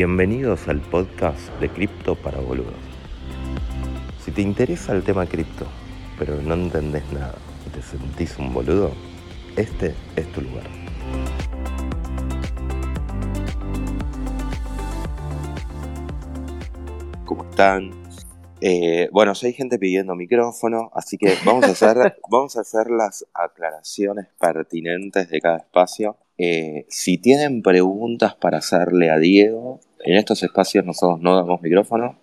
Bienvenidos al podcast de Cripto para Boludos. Si te interesa el tema cripto, pero no entendés nada y te sentís un boludo, este es tu lugar. ¿Cómo están? Eh, bueno, ya hay gente pidiendo micrófono, así que vamos a hacer, vamos a hacer las aclaraciones pertinentes de cada espacio. Eh, si tienen preguntas para hacerle a Diego, en estos espacios nosotros no damos micrófono.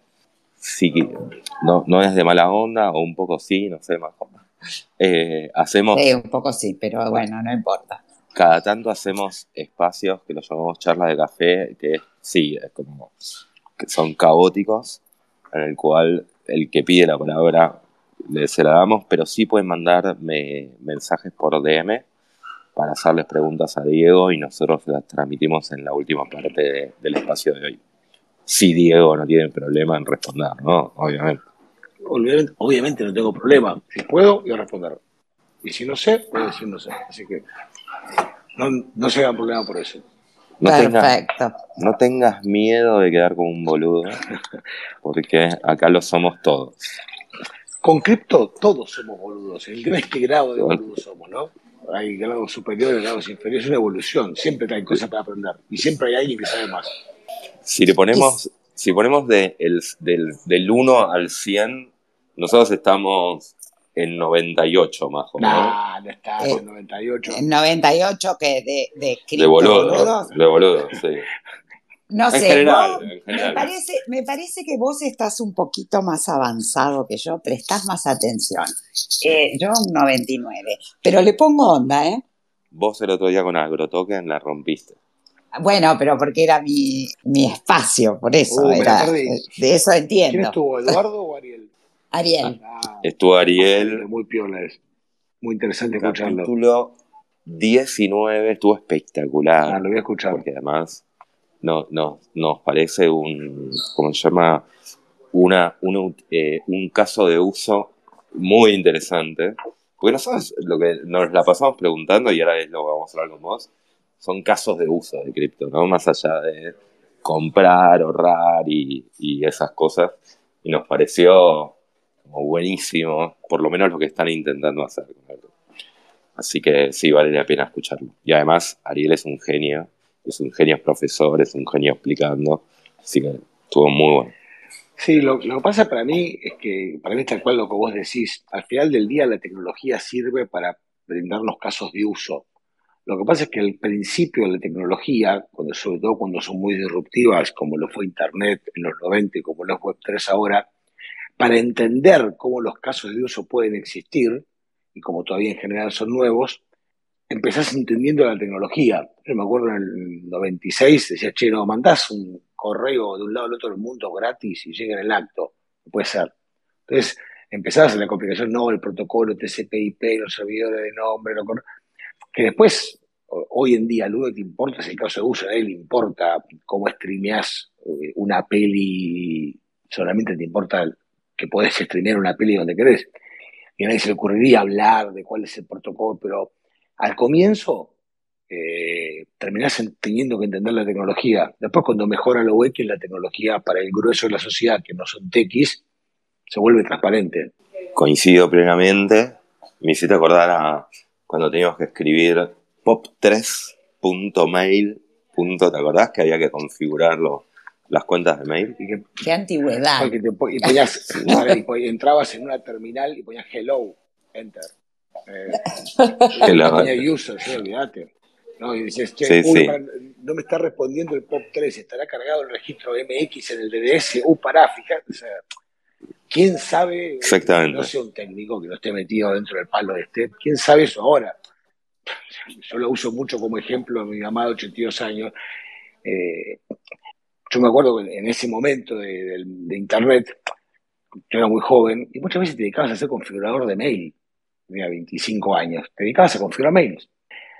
Si no, no es de mala onda, o un poco sí, no sé, más eh, hacemos. Sí, un poco sí, pero bueno, no importa. Cada tanto hacemos espacios que los llamamos charlas de café, que sí, es como que son caóticos, en el cual el que pide la palabra le, se la damos, pero sí pueden mandarme mensajes por DM para hacerles preguntas a Diego y nosotros las transmitimos en la última parte del espacio de hoy. Si Diego no tiene problema en responder, ¿no? Obviamente. Obviamente, no tengo problema. Si puedo, voy a responder. Y si no sé, voy a decir no sé. Así que no, no se hagan problema por eso. No Perfecto. no tengas miedo de quedar como un boludo, porque acá lo somos todos. Con cripto todos somos boludos. El tema es qué grado de boludos somos, ¿no? Hay grados superiores, grados inferiores, es una evolución. Siempre hay cosas para aprender y siempre hay alguien que sabe más. Si le ponemos, si ponemos de el, del, del 1 al 100, nosotros estamos en 98 más o menos. Nah, no está en 98. En 98 que de, de, de boludo, de boludo, sí. No sé, Me, parece, me parece que vos estás un poquito más avanzado que yo, prestás más atención. Eh, yo un 99, pero le pongo onda, ¿eh? Vos el otro día con AgroToken la rompiste. Bueno, pero porque era mi, mi espacio, por eso. Uh, era, de eso entiendo. ¿Quién estuvo, Eduardo o Ariel? Ariel. Ah, estuvo Ariel. Muy piola Muy interesante escucharlo. Capítulo 19 estuvo espectacular. Ah, lo voy a escuchar. Porque además no, no, nos parece un, ¿cómo se llama? Una, eh, un caso de uso muy interesante. Porque nosotros lo que nos la pasamos preguntando, y ahora es lo que vamos a hablar con vos, son casos de uso de cripto, ¿no? Más allá de comprar, ahorrar y, y esas cosas. Y nos pareció como buenísimo, por lo menos lo que están intentando hacer. Así que sí, vale la pena escucharlo. Y además, Ariel es un genio es un genio profesor, es un genio explicando, así que estuvo muy bueno. Sí, lo, que pasa para mí es que, para mí es tal cual lo que vos decís, al final del día la tecnología sirve para brindarnos casos de uso. Lo que pasa es que el principio de la tecnología, cuando, sobre todo cuando son muy disruptivas, como lo fue Internet en los 90 y como lo es Web3 ahora, para entender cómo los casos de uso pueden existir, y como todavía en general son nuevos, empezás entendiendo la tecnología. Yo me acuerdo en el 96, decía, che, no, mandás un correo de un lado al otro del mundo gratis y llega en el acto. No puede ser. Entonces, empezás en la complicación, no, el protocolo, TCP/IP, los servidores de nombre, lo que después, hoy en día, lo único que te importa es el caso de uso, a él importa cómo streameás eh, una peli, solamente te importa que podés streamear una peli donde querés. Y a nadie se le ocurriría hablar de cuál es el protocolo, pero al comienzo eh, terminás teniendo que entender la tecnología. Después, cuando mejora lo que la tecnología para el grueso de la sociedad, que no son techis, se vuelve transparente. Coincido plenamente. Me hiciste acordar a cuando teníamos que escribir pop3.mail. ¿Te acordás que había que configurar las cuentas de mail? Qué antigüedad. y, y entrabas en una terminal y ponías hello, enter. Eh, user, sí, olvídate. ¿no? Y dices, che, no me está respondiendo el POP 3, estará cargado el registro MX en el DDS, uh, pará, fíjate, o sea, ¿quién sabe? Exactamente. No sea un técnico que no esté metido dentro del palo de este, ¿quién sabe eso ahora? Yo lo uso mucho como ejemplo, mi mamá de 82 años. Eh, yo me acuerdo en ese momento de, de Internet, yo era muy joven y muchas veces te dedicabas a ser configurador de mail tenía 25 años, te dedicabas a configurar mails.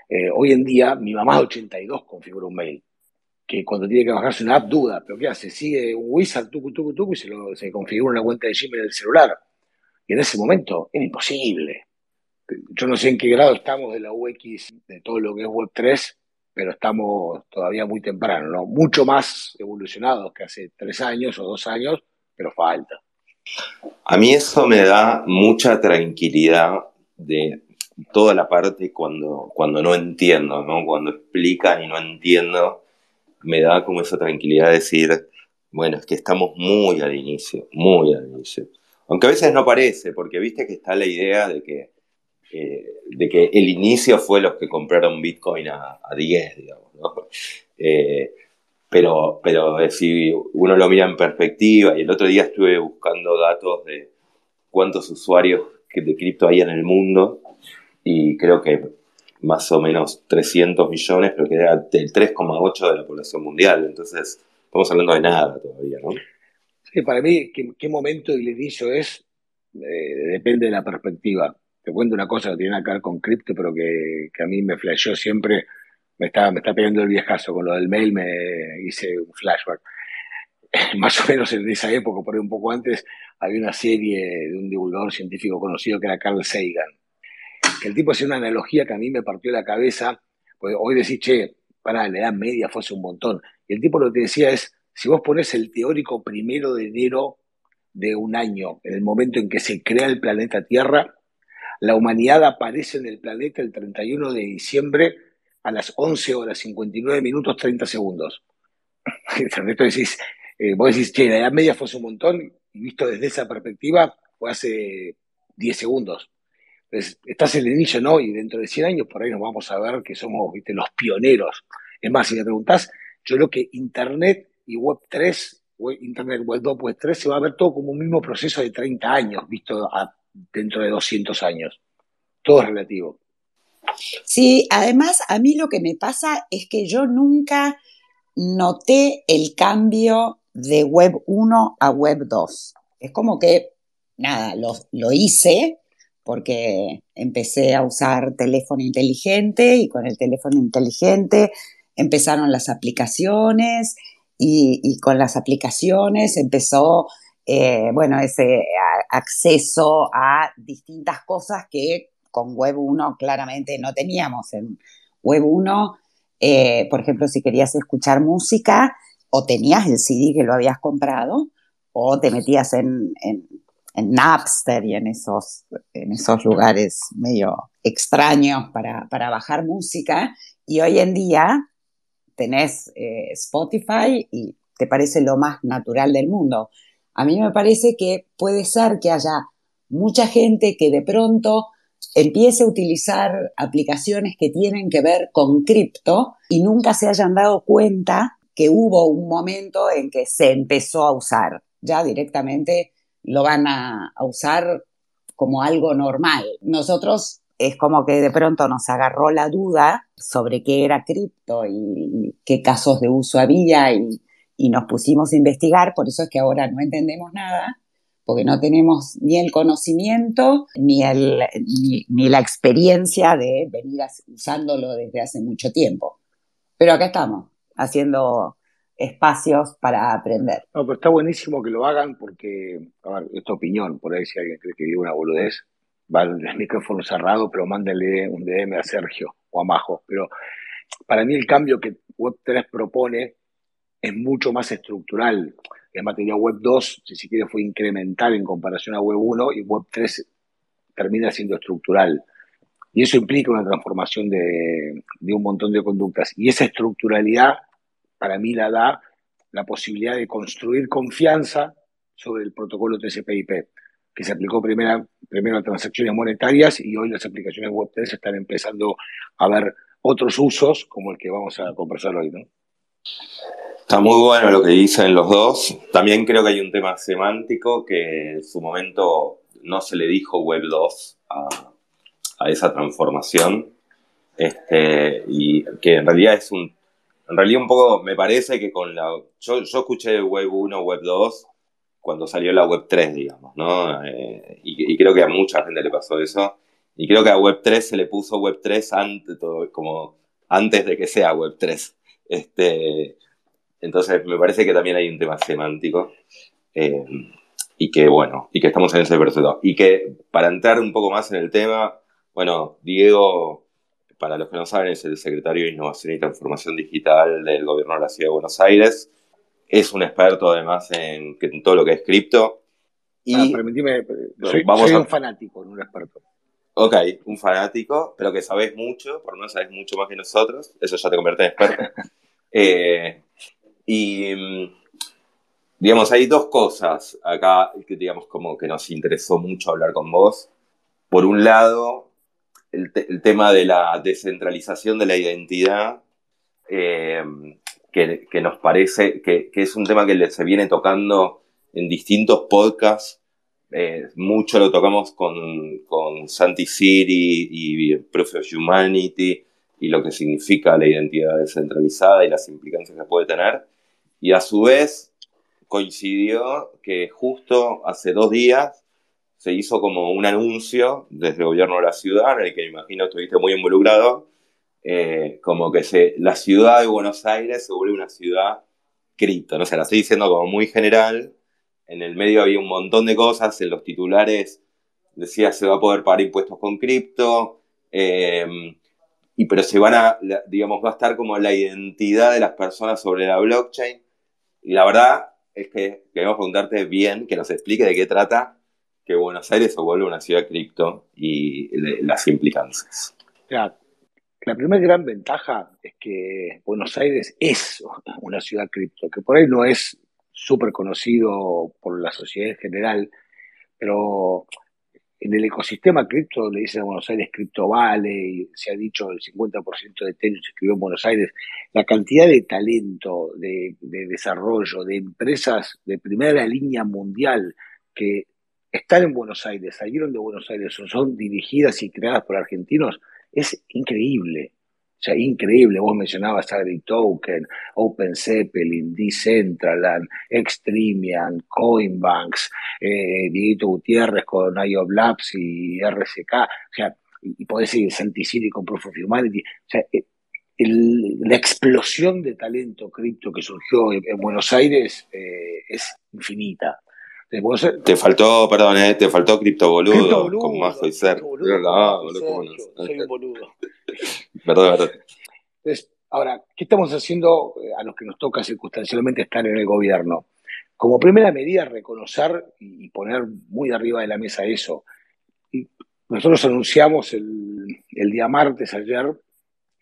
Eh, hoy en día, mi mamá de 82 configura un mail, que cuando tiene que bajarse una app duda, pero ¿qué hace? Sigue un wizard, tucu, tucu, tucu, y se, lo, se configura una cuenta de Gmail del celular. Y en ese momento era imposible. Yo no sé en qué grado estamos de la UX, de todo lo que es Web3, pero estamos todavía muy temprano, ¿no? Mucho más evolucionados que hace tres años o dos años, pero falta. A mí eso me da mucha tranquilidad de toda la parte cuando, cuando no entiendo, ¿no? Cuando explican y no entiendo, me da como esa tranquilidad de decir, bueno, es que estamos muy al inicio, muy al inicio. Aunque a veces no parece, porque viste que está la idea de que, eh, de que el inicio fue los que compraron Bitcoin a, 10, digamos. Eh, pero, pero si uno lo mira en perspectiva, y el otro día estuve buscando datos de cuántos usuarios de cripto hay en el mundo, y creo que más o menos 300 millones, pero que era el 3,8 de la población mundial. Entonces, estamos hablando de nada todavía, ¿no? Sí, para mí, ¿qué, momento el inicio es? Eh, depende de la perspectiva. Te cuento una cosa que tiene que ver con cripto, pero que, a mí me flasheó siempre. Me está, me está pegando el viejazo. Con lo del mail me hice un flashback. Más o menos en esa época, por ahí un poco antes, había una serie de un divulgador científico conocido que era Carl Sagan que el tipo hacía una analogía que a mí me partió la cabeza, pues hoy decís, che, para la edad media fue hace un montón. Y el tipo lo que decía es, si vos pones el teórico primero de enero de un año, en el momento en que se crea el planeta Tierra, la humanidad aparece en el planeta el 31 de diciembre a las 11 horas 59 minutos 30 segundos. Entonces decís, eh, vos decís, che, la edad media fue hace un montón, y visto desde esa perspectiva, fue hace 10 segundos estás en el inicio, ¿no? Y dentro de 100 años por ahí nos vamos a ver que somos ¿viste? los pioneros. Es más, si me preguntás, yo creo que Internet y Web 3, Internet Web 2, Web 3, se va a ver todo como un mismo proceso de 30 años, visto dentro de 200 años. Todo es relativo. Sí, además a mí lo que me pasa es que yo nunca noté el cambio de Web 1 a Web 2. Es como que, nada, lo, lo hice, porque empecé a usar teléfono inteligente y con el teléfono inteligente empezaron las aplicaciones y, con las aplicaciones empezó, eh, bueno, ese acceso a distintas cosas que con Web 1 claramente no teníamos. En Web 1, eh, por ejemplo, si querías escuchar música, o tenías el CD que lo habías comprado, o te metías en en Napster y en esos, en esos lugares medio extraños para, bajar música. Y hoy en día tenés eh, Spotify y te parece lo más natural del mundo. A mí me parece que puede ser que haya mucha gente que de pronto empiece a utilizar aplicaciones que tienen que ver con cripto y nunca se hayan dado cuenta que hubo un momento en que se empezó a usar. Ya directamente lo van a, usar como algo normal. Nosotros es como que de pronto nos agarró la duda sobre qué era cripto y, qué casos de uso había y, nos pusimos a investigar, por eso es que ahora no entendemos nada, porque no tenemos ni el conocimiento ni, el, ni la experiencia de venir usándolo desde hace mucho tiempo. Pero acá estamos, haciendo espacios para aprender. No, pero está buenísimo que lo hagan porque, a ver, esta opinión, por ahí si alguien cree que digo una boludez, va el micrófono cerrado, pero mándenle un DM a Sergio o a Majo. Pero para mí el cambio que Web3 propone es mucho más estructural. En materia Web 2, si se quiere, fue incremental en comparación a Web 1 y Web 3 termina siendo estructural. Y eso implica una transformación de, un montón de conductas. Y esa estructuralidad para mí la da la posibilidad de construir confianza sobre el protocolo TCP/IP, que se aplicó primero a transacciones monetarias y hoy las aplicaciones Web3 están empezando a ver otros usos como el que vamos a conversar hoy. ¿no? Está muy bueno lo que dicen los dos. También creo que hay un tema semántico que en su momento no se le dijo Web 2 a, a esa transformación. Este, y que en realidad es un en realidad un poco me parece que con la... Yo, yo escuché Web 1, Web 2 cuando salió la Web 3, digamos, ¿no? Eh, y, creo que a mucha gente le pasó eso. Y creo que a Web 3 se le puso Web 3 antes, todo, como antes de que sea Web 3. Este, entonces me parece que también hay un tema semántico. Eh, y que bueno, y que estamos en ese proceso. Y que para entrar un poco más en el tema, bueno, Diego para los que no saben, es el secretario de Innovación y Transformación Digital del Gobierno de la Ciudad de Buenos Aires. Es un experto además en, todo lo que es cripto. Y ah, permitime, soy, vamos un fanático, no un experto. Ok, un fanático, pero que sabes mucho, por lo menos sabes mucho más que nosotros. Eso ya te convierte en experto. Eh, y mm, digamos, hay dos cosas acá que digamos como que nos interesó mucho hablar con vos. Por un lado, el, tema de la descentralización de la identidad, eh, que, nos parece que, es un tema que se viene tocando en distintos podcasts. Eh, mucho lo tocamos con, con Santi Siri y of Humanity y lo que significa la identidad descentralizada y las implicancias que puede tener. Y a su vez coincidió que justo hace dos días se hizo como un anuncio desde el gobierno de la ciudad, en el que me imagino estuviste muy involucrado, eh, como que la ciudad de Buenos Aires se vuelve una ciudad cripto, no sé, la estoy diciendo como muy general, en el medio había un montón de cosas, en los titulares decía se va a poder pagar impuestos con cripto, eh, y pero se van a, digamos, va a estar como la identidad de las personas sobre la blockchain. Y la verdad es que queremos preguntarte bien, que nos explique de qué trata que Buenos Aires se vuelve una ciudad cripto y las implicancias. Claro. La primera gran ventaja es que Buenos Aires es una ciudad cripto, que por ahí no es súper conocido por la sociedad en general, pero en el ecosistema cripto, le dicen a Buenos Aires Cripto Vale, se ha dicho el 50% de Ethereum se escribió en Buenos Aires. La cantidad de talento, de, desarrollo, de empresas de primera línea mundial que están en Buenos Aires, salieron de Buenos Aires son dirigidas y creadas por argentinos, es increíble. O sea, increíble. Vos mencionabas AgriToken, Open Zeppelin, Decentraland, Extremian, Coinbanks, eh, Gutiérrez con IOB Labs y RSK. O sea, y, podés seguir Santicini con Proof of Humanity. O sea, eh, la explosión de talento cripto que surgió en, Buenos Aires eh, es infinita. Te faltó, perdón, eh, te faltó cripto boludo, con Majo y Ser. Soy un boludo. Entonces, ahora, ¿qué estamos haciendo eh, a los que nos toca circunstancialmente estar en el gobierno? Como primera medida, reconocer y poner muy arriba de la mesa eso. Y nosotros anunciamos el, día martes, ayer,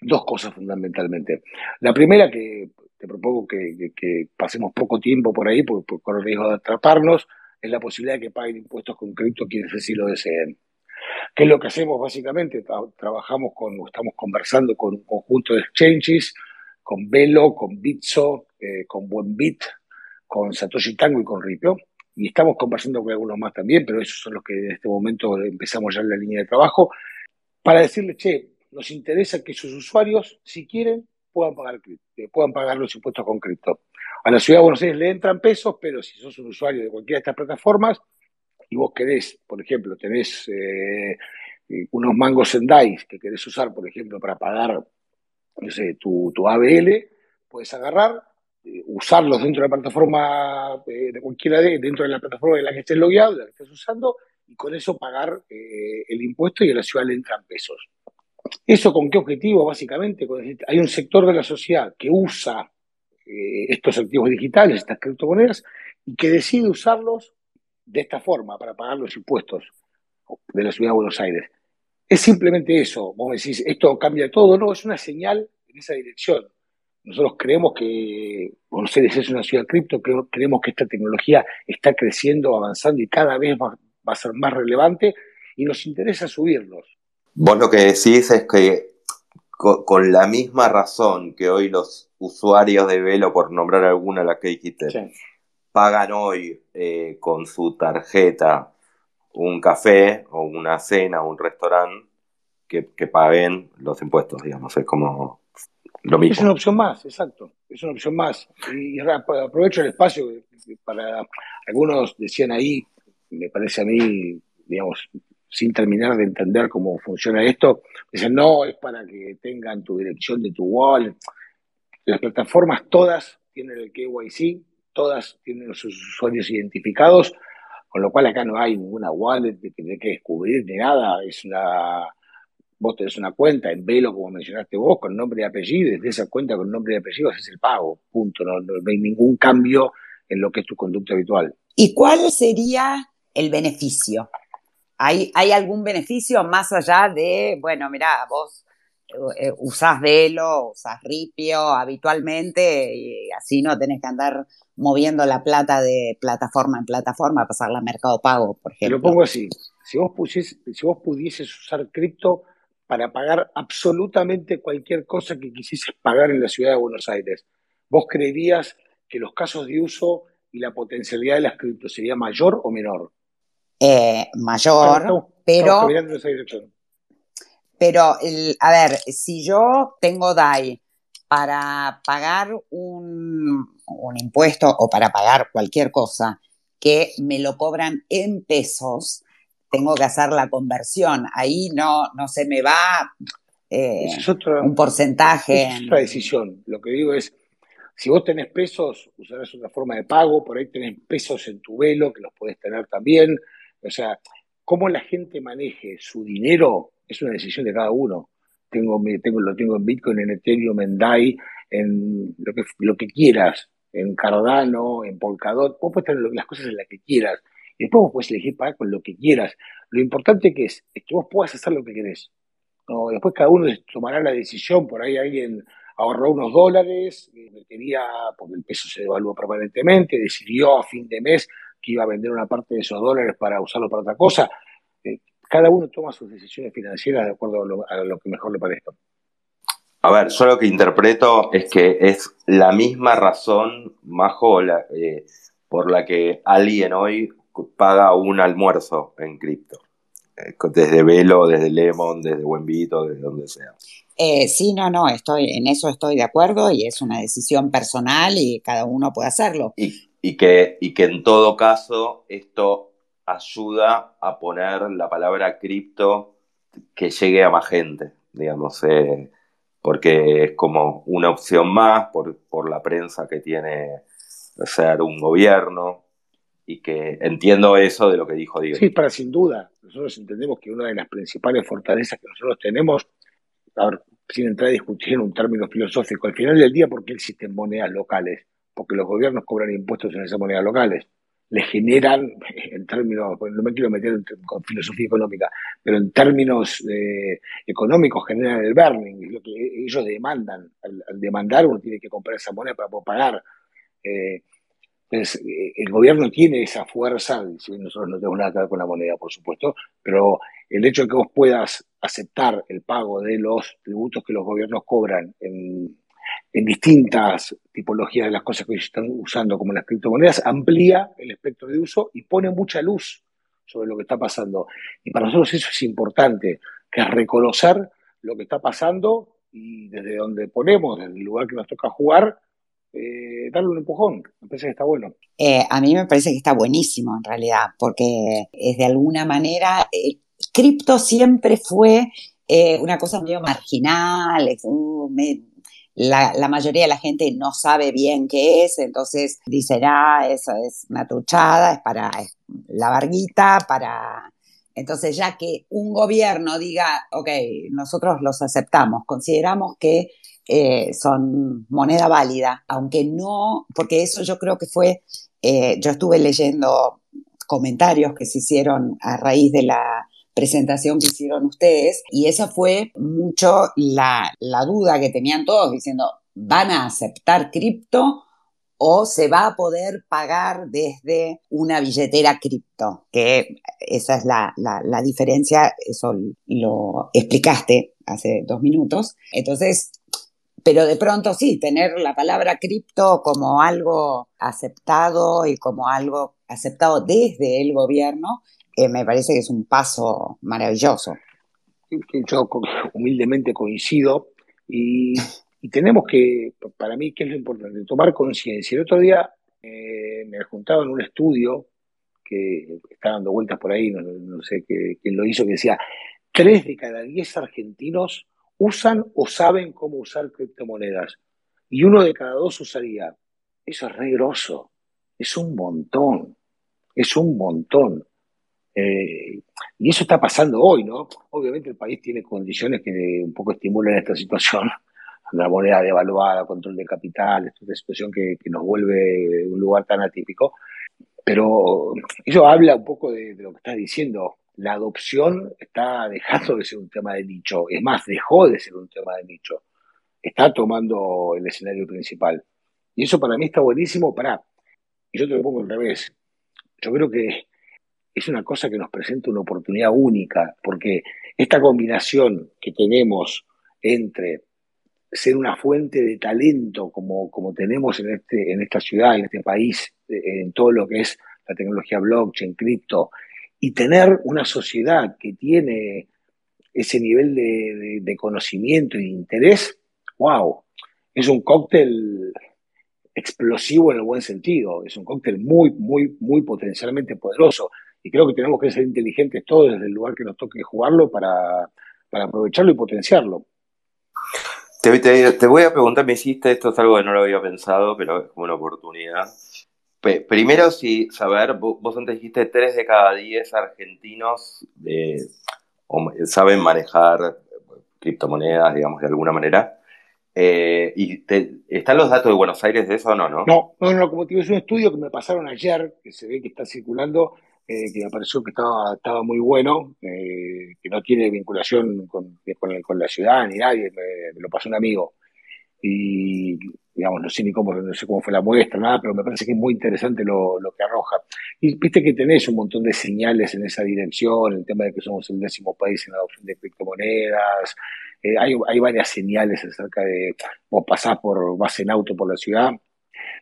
dos cosas fundamentalmente. La primera, que propongo que, pasemos poco tiempo por ahí, por, por, el riesgo de atraparnos, es la posibilidad de que paguen impuestos con crédito quienes así lo deseen. ¿Qué es lo que hacemos básicamente? trabajamos con, estamos conversando con un conjunto de exchanges, con Velo, con Bitso, eh, con Buenbit, con Satoshi Tango y con Ripio. Y estamos conversando con algunos más también, pero esos son los que en este momento empezamos ya en la línea de trabajo, para decirles, che, nos interesa que sus usuarios, si quieren, puedan pagar, eh, puedan pagar los impuestos con cripto. A la ciudad de Buenos Aires le entran pesos, pero si sos un usuario de cualquiera de estas plataformas, y vos querés, por ejemplo, tenés eh, unos mangos en DAIS que querés usar, por ejemplo, para pagar, no sé, tu, tu ABL, puedes agarrar, eh, usarlos dentro de la plataforma eh, de cualquiera de, dentro de la plataforma de la que estés logueado, la que estés usando, y con eso pagar el impuesto y a la ciudad le entran pesos. ¿Eso con qué objetivo, básicamente? Hay un sector de la sociedad que usa estos activos digitales, estas criptomonedas, y que decide usarlos de esta forma para pagar los impuestos de la ciudad de Buenos Aires. Es simplemente eso. Vos decís, esto cambia todo. No, es una señal en esa dirección. Nosotros creemos que Buenos Aires es una ciudad cripto, creemos que esta tecnología está creciendo, avanzando y cada vez va, a ser más relevante y nos interesa subirlos. Vos lo que decís es que con, la misma razón que hoy los usuarios de Velo, por nombrar alguna la que dijiste, pagan hoy eh, con su tarjeta un café o una cena o un restaurante, que, paguen los impuestos, digamos. Es como lo mismo. Es una opción más, exacto. Es una opción más. Y, aprovecho el espacio para. Algunos decían ahí, me parece a mí, digamos, sin terminar de entender cómo funciona esto, dicen, no, es para que tengan tu dirección de tu wallet. Las plataformas todas tienen el KYC, todas tienen sus usuarios identificados, con lo cual acá no hay ninguna wallet que tiene que descubrir ni nada, es una, vos tenés una cuenta en Velo, como mencionaste vos, con nombre y apellido, desde esa cuenta con nombre y apellido haces el pago, punto. No, hay ningún cambio en lo que es tu conducta habitual. ¿Y cuál sería el beneficio? ¿Hay, ¿Hay algún beneficio más allá de, bueno, mira, vos eh, usás velo, usás ripio habitualmente y así no tenés que andar moviendo la plata de plataforma en plataforma, pasarla a Mercado Pago, por ejemplo. Lo pongo así, si vos, si vos pudieses usar cripto para pagar absolutamente cualquier cosa que quisieses pagar en la ciudad de Buenos Aires, ¿vos creerías que los casos de uso y la potencialidad de las criptos sería mayor o menor? Eh, mayor, pero... Pero, el, a ver, si yo tengo DAI para pagar un, un impuesto o para pagar cualquier cosa que me lo cobran en pesos, tengo que hacer la conversión. Ahí no, no se me va eh, un porcentaje. Es otra decisión. Lo que digo es, si vos tenés pesos, usarás otra forma de pago, por ahí tenés pesos en tu velo, que los podés tener también. O sea, cómo la gente maneje su dinero es una decisión de cada uno. Tengo, lo tengo en Bitcoin, en Ethereum, en DAI, en lo que, lo que quieras, en Cardano, en Polkadot. Vos puedes tener las cosas en las que quieras. Y después vos puedes elegir pagar con lo que quieras. Lo importante que es, que vos puedas hacer lo que querés. Después cada uno tomará la decisión, por ahí alguien ahorró unos dólares, quería, porque el peso se devaluó permanentemente, decidió a fin de mes que iba a vender una parte de esos dólares para usarlo para otra cosa. Eh, cada uno toma sus decisiones financieras de acuerdo a lo, que mejor le parezca. A ver, yo lo que interpreto es que es la misma razón, Majo, eh, por la que alguien hoy paga un almuerzo en cripto. Eh, desde Velo, desde Lemon, desde Buenvito, desde donde sea. Eh, sí, no, no, estoy, en eso estoy de acuerdo y es una decisión personal y cada uno puede hacerlo. Y, que, y que en todo caso esto ayuda a poner la palabra cripto que llegue a más gente, digamos, eh, porque es como una opción más por, por la prensa que tiene ser un gobierno, y que entiendo eso de lo que dijo Diego. Sí, para sin duda. Nosotros entendemos que una de las principales fortalezas que nosotros tenemos, sin entrar a discutir en un término filosófico, al final del día, ¿por qué existen monedas locales? Porque los gobiernos cobran impuestos en esas monedas locales. Le generan, en términos, no me quiero meter con filosofía económica, pero en términos eh, económicos generan el burning, es lo que ellos demandan. Al, demandar uno tiene que comprar esa moneda para poder pagar. Eh, entonces, eh, el gobierno tiene esa fuerza, si nosotros no tenemos nada que ver con la moneda, por supuesto, pero el hecho de que vos puedas aceptar el pago de los tributos que los gobiernos cobran en, distintas tipologías de las cosas que están usando, como las criptomonedas, amplía el espectro de uso y pone mucha luz sobre lo que está pasando. Y para nosotros eso es importante, que es reconocer lo que está pasando y desde donde ponemos, desde el lugar que nos toca jugar, eh, darle un empujón. Me parece que está bueno. Eh, a mí me parece que está buenísimo en realidad, porque es de alguna manera, eh, cripto siempre fue una cosa medio marginal, uh, la, mayoría de la gente no sabe bien qué es, entonces dice, ah, eso es una truchada, es para la barguita, para... Entonces ya que un gobierno diga, ok, nosotros los aceptamos, consideramos que eh, son moneda válida, aunque no, porque eso yo creo que fue, eh, yo estuve leyendo comentarios que se hicieron a raíz de la presentación que hicieron ustedes y esa fue mucho la, la duda que tenían todos diciendo, ¿van a aceptar cripto? o se va a poder pagar desde una billetera cripto, que esa es la, la, la, diferencia, eso lo explicaste hace dos minutos. Entonces, pero de pronto sí, tener la palabra cripto como algo aceptado y como algo aceptado desde el gobierno, eh, me parece que es un paso maravilloso. Yo humildemente coincido y, tenemos que, para mí, ¿qué es lo importante? Tomar conciencia. El otro día eh, me juntaba en un estudio que está dando vueltas por ahí, no, sé quién lo hizo, que decía, tres de cada diez argentinos usan o saben cómo usar criptomonedas. Y uno de cada dos usaría. Eso es re grosso. Es un montón. Es un montón. Eh, Y eso está pasando hoy, ¿no? Obviamente el país tiene condiciones que un poco estimulan esta situación, la moneda devaluada, control de capital, esta situación que, nos vuelve un lugar tan atípico. Pero eso habla un poco de, lo que estás diciendo. La adopción está dejando de ser un tema de nicho, es más, dejó de ser un tema de nicho. Está tomando el escenario principal. Y eso para mí está buenísimo. Para, y yo te lo pongo al revés. Yo creo que es una cosa que nos presenta una oportunidad única, porque esta combinación que tenemos entre ser una fuente de talento como, como tenemos en, este, en esta ciudad, en este país, en todo lo que es la tecnología blockchain, cripto, y tener una sociedad que tiene ese nivel de, de conocimiento y de interés, wow, es un cóctel explosivo en el buen sentido, es un cóctel muy, muy, muy potencialmente poderoso. Y creo que tenemos que ser inteligentes todos desde el lugar que nos toque jugarlo para, aprovecharlo y potenciarlo. Te, voy a preguntar, me hiciste, esto es algo que no lo había pensado, pero es como una oportunidad. primero, si saber, vos, antes dijiste 3 de cada 10 argentinos eh, saben manejar criptomonedas, digamos, de alguna manera. Eh, ¿Y están los datos de Buenos Aires de eso o no, no? No, no, no, como te digo, es un estudio que me pasaron ayer, que se ve que está circulando, eh, que me pareció que estaba, muy bueno, eh, que no tiene vinculación con, con, la ciudad ni nadie, me, lo pasó un amigo. Y, digamos, no sé ni cómo, no sé cómo fue la muestra, nada, pero me parece que es muy interesante lo, que arroja. Y viste que tenés un montón de señales en esa dirección, el tema de que somos el décimo país en la adopción de criptomonedas, eh, hay, varias señales acerca de, vos pasás por, vas en auto por la ciudad,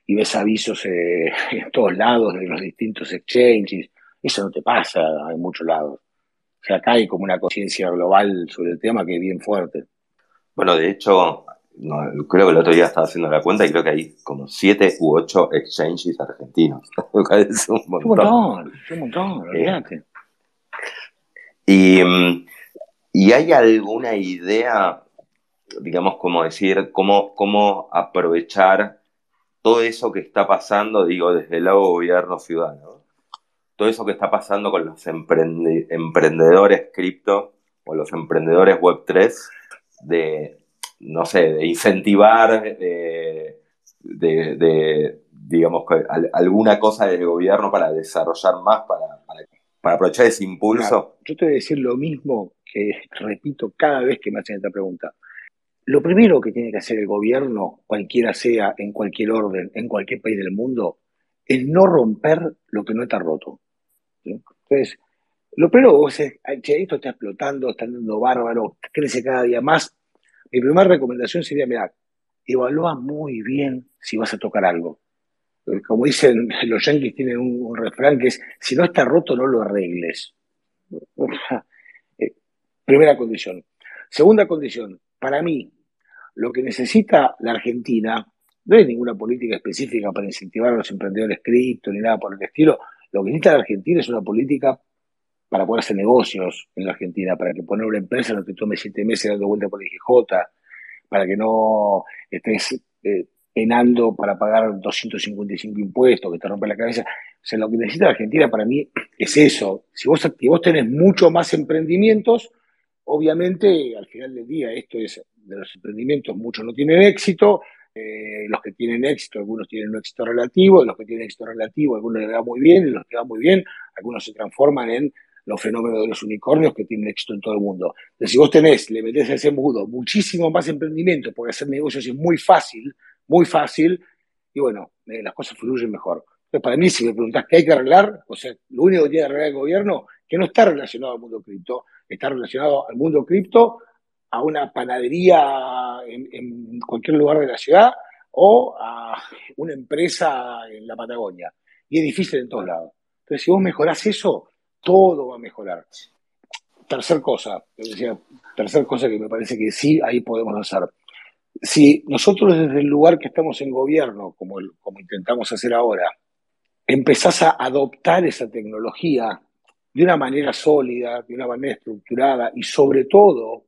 y ves avisos en todos lados de los distintos exchanges, eso no te pasa en muchos lados. O sea, acá hay como una conciencia global sobre el tema que es bien fuerte. Bueno, de hecho, creo que el otro día estaba haciendo la cuenta y creo que hay como siete u ocho exchanges argentinos. es un montón. Un montón, un montón, olvídate. Y, y hay alguna idea, digamos, como decir, cómo, cómo aprovechar todo eso que está pasando, digo, desde el lado gobierno ciudadano todo eso que está pasando con los emprendedores cripto o los emprendedores Web3, de, no sé, de incentivar, de, digamos, alguna cosa del gobierno para desarrollar más, para, para, aprovechar ese impulso? yo te voy a decir lo mismo que repito cada vez que me hacen esta pregunta. Lo primero que tiene que hacer el gobierno, cualquiera sea, en cualquier orden, en cualquier país del mundo, es no romper lo que no está roto. Entonces, lo primero vos es, esto está explotando, está andando bárbaro, crece cada día más. Mi primera recomendación sería, mira, evalúa muy bien si vas a tocar algo. Como dicen los yankees, tienen un, refrán que es, si no está roto, no lo arregles. Eh, primera condición. Segunda condición, para mí, lo que necesita la Argentina no es ninguna política específica para incentivar a los emprendedores cripto ni nada por el estilo. Lo que necesita la Argentina es una política para poder hacer negocios en la Argentina, para que poner una empresa no te tome siete meses dando vuelta por el IGJ, para que no estés eh, penando para pagar 255 impuestos, que te rompe la cabeza. O sea, lo que necesita la Argentina para mí es eso. Si vos, tenés mucho más emprendimientos, obviamente al final del día esto es, de los emprendimientos muchos no tienen éxito, eh, los que tienen éxito, algunos tienen un éxito relativo, los que tienen éxito relativo, algunos les va muy bien, los que van muy bien, algunos se transforman en los fenómenos de los unicornios que tienen éxito en todo el mundo. Entonces, si vos tenés, le metés a ese mundo muchísimo más emprendimiento, porque hacer negocios es muy fácil, muy fácil, y bueno, eh, las cosas fluyen mejor. Entonces, para mí, si me preguntás qué hay que arreglar, o sea, lo único que tiene que arreglar el gobierno, que no está relacionado al mundo cripto, está relacionado al mundo cripto a una panadería en, cualquier lugar de la ciudad o a una empresa en la Patagonia. Y es difícil en todos lados. Entonces, si vos mejorás eso, todo va a mejorar. Tercer cosa, decía, tercer cosa que me parece que sí, ahí podemos hacer. Si nosotros desde el lugar que estamos en gobierno, como, como intentamos hacer ahora, empezás a adoptar esa tecnología de una manera sólida, de una manera estructurada y sobre todo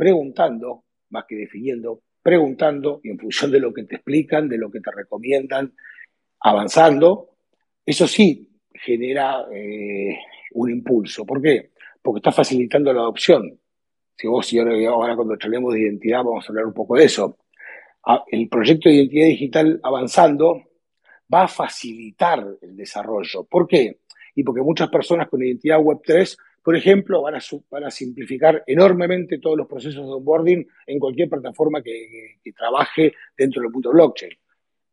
preguntando, más que definiendo, preguntando y en función de lo que te explican, de lo que te recomiendan, avanzando, eso sí genera eh, un impulso. ¿Por qué? porque está facilitando la adopción. Si vos y ahora, ahora cuando charlemos de identidad vamos a hablar un poco de eso. Ah, el proyecto de identidad digital avanzando va a facilitar el desarrollo. ¿Por qué? Y porque muchas personas con identidad Web3, por ejemplo, van a, simplificar enormemente todos los procesos de onboarding en cualquier plataforma que, trabaje dentro del mundo blockchain.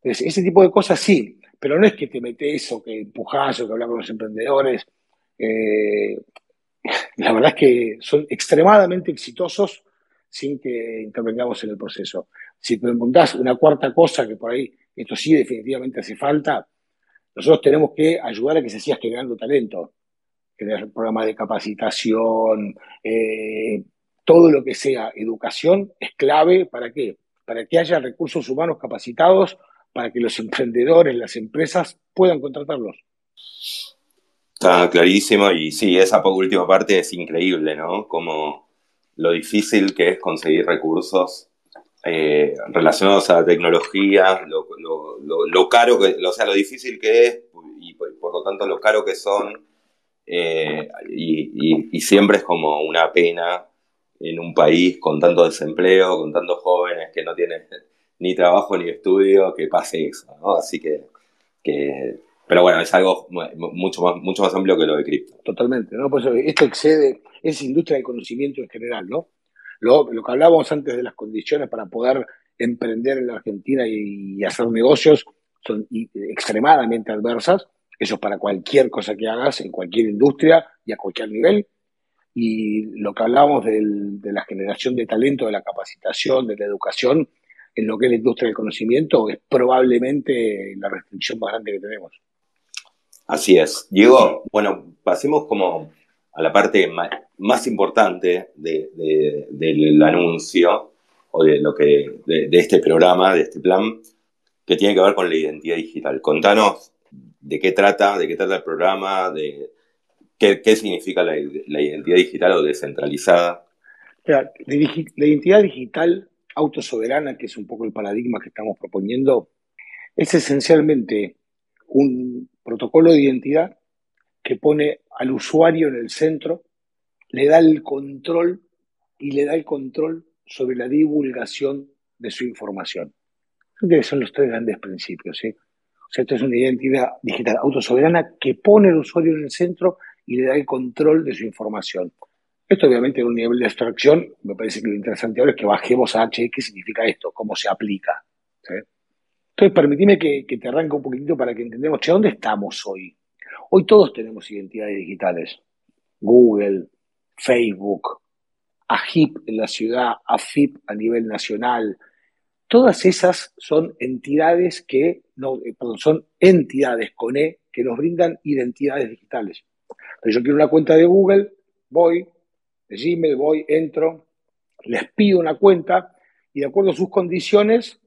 Entonces, ese tipo de cosas sí, pero no es que te metes o que empujas o que hablas con los emprendedores. Eh, la verdad es que son extremadamente exitosos sin que intervengamos en el proceso. Si preguntás una cuarta cosa que por ahí, esto sí definitivamente hace falta, nosotros tenemos que ayudar a que se siga generando talento, tener programas de capacitación, eh, todo lo que sea educación es clave para qué? Para que haya recursos humanos capacitados, para que los emprendedores, las empresas puedan contratarlos. Está clarísimo y sí, esa última parte es increíble, ¿no? Como lo difícil que es conseguir recursos eh, relacionados a la tecnología, lo, caro que, o sea, lo difícil que es y por, lo tanto lo caro que son. Eh, y, siempre es como una pena en un país con tanto desempleo, con tantos jóvenes que no tienen ni trabajo ni estudio, que pase eso, ¿no? Así que, pero bueno, es algo mucho más, mucho más amplio que lo de cripto. Totalmente, ¿no? Pues esto excede, es industria del conocimiento en general, ¿no? Lo, lo que hablábamos antes de las condiciones para poder emprender en la Argentina y, hacer negocios son extremadamente adversas. Eso es para cualquier cosa que hagas, en cualquier industria y a cualquier nivel. Y lo que hablábamos de la generación de talento, de la capacitación, de la educación, en lo que es la industria del conocimiento, es probablemente la restricción más grande que tenemos. Así es. Diego, bueno, pasemos como a la parte más importante del anuncio o de, lo que, de, este programa, de este plan, que tiene que ver con la identidad digital. Contanos de qué trata, de qué trata el programa, de qué, significa la, identidad digital o descentralizada. la identidad digital autosoberana, que es un poco el paradigma que estamos proponiendo, es esencialmente un protocolo de identidad que pone al usuario en el centro, le da el control y le da el control sobre la divulgación de su información. son los tres grandes principios. ¿sí? O sea, esto es una identidad digital autosoberana que pone al usuario en el centro y le da el control de su información. Esto obviamente en un nivel de abstracción, me parece que lo interesante ahora es que bajemos a H, qué significa esto, cómo se aplica. Entonces, permitime que, te arranque un poquitito para que entendamos, che, ¿dónde estamos hoy? Hoy todos tenemos identidades digitales. Google, Facebook, AGIP en la ciudad, AFIP a nivel nacional. Todas esas son entidades que, no, eh, perdón, son entidades con E que nos brindan identidades digitales. Entonces yo quiero una cuenta de Google, voy, de Gmail, voy, entro, les pido una cuenta y de acuerdo a sus condiciones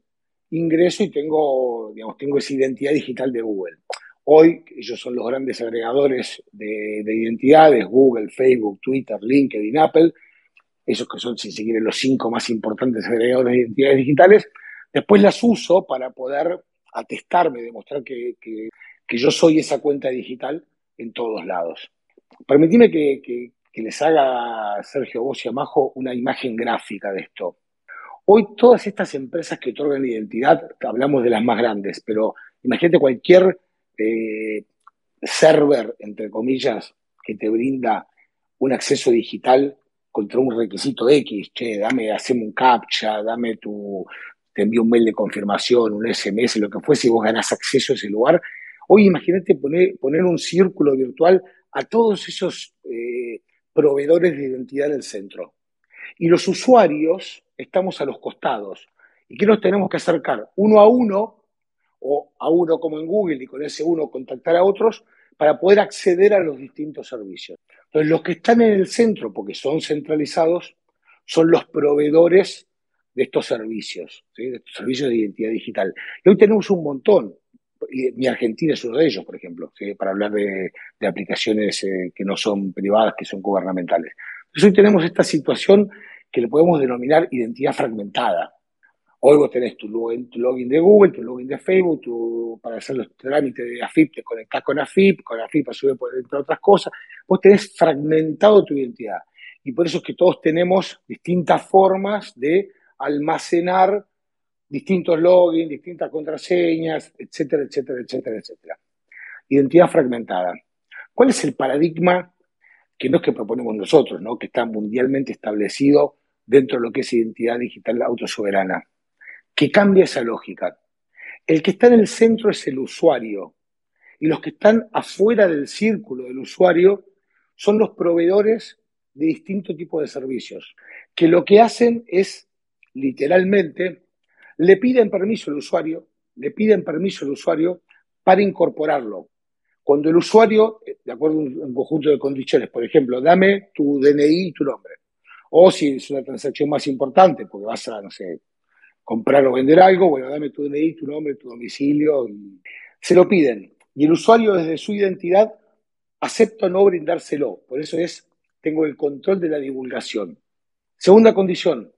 ingreso y tengo, digamos, tengo esa identidad digital de Google. Hoy ellos son los grandes agregadores de, identidades, Google, Facebook, Twitter, LinkedIn, Apple, esos que son, si se quieren, los cinco más importantes agregadores de identidades digitales. Después las uso para poder atestarme, demostrar que, yo soy esa cuenta digital en todos lados. Permitime que, les haga, Sergio, vos y Amajo, una imagen gráfica de esto. Hoy todas estas empresas que otorgan identidad, hablamos de las más grandes, pero imagínate cualquier eh, server, entre comillas, que te brinda un acceso digital contra un requisito X, che, dame, haceme un captcha, dame tu, te envío un mail de confirmación, un SMS, lo que fuese, y vos ganás acceso a ese lugar. Hoy imagínate poner, poner un círculo virtual a todos esos eh, proveedores de identidad en el centro. Y los usuarios estamos a los costados. ¿Y qué nos tenemos que acercar? Uno a uno o a uno como en Google y con ese uno contactar a otros para poder acceder a los distintos servicios. Entonces, los que están en el centro, porque son centralizados, son los proveedores de estos servicios, de estos servicios de identidad digital. Y hoy tenemos un montón. Mi Argentina es uno de ellos, por ejemplo, para hablar de, aplicaciones eh, que no son privadas, que son gubernamentales. Entonces hoy tenemos esta situación que le podemos denominar identidad fragmentada. Hoy vos tenés tu login, de Google, tu login de Facebook, para hacer los trámites de AFIP te conectás con AFIP, con AFIP a su vez entrar otras cosas. Vos tenés fragmentado tu identidad. Y por eso es que todos tenemos distintas formas de almacenar distintos logins, distintas contraseñas, etcétera, etcétera, etcétera, etcétera. Identidad fragmentada. ¿Cuál es el paradigma que no es que proponemos nosotros, ¿no? que está mundialmente establecido dentro de lo que es identidad digital autosoberana? Que cambia esa lógica. El que está en el centro es el usuario y los que están afuera del círculo del usuario son los proveedores de distintos tipos de servicios, que lo que hacen es literalmente le piden permiso al usuario, le piden permiso al usuario para incorporarlo. Cuando el usuario, eh, de acuerdo a un conjunto de condiciones, por ejemplo, dame tu DNI y tu nombre. O si es una transacción más importante, porque vas a, no sé, comprar o vender algo, bueno, dame tu DNI, tu nombre, tu domicilio. se lo piden. Y el usuario desde su identidad acepta no brindárselo. Por eso es, tengo el control de la divulgación. Segunda condición,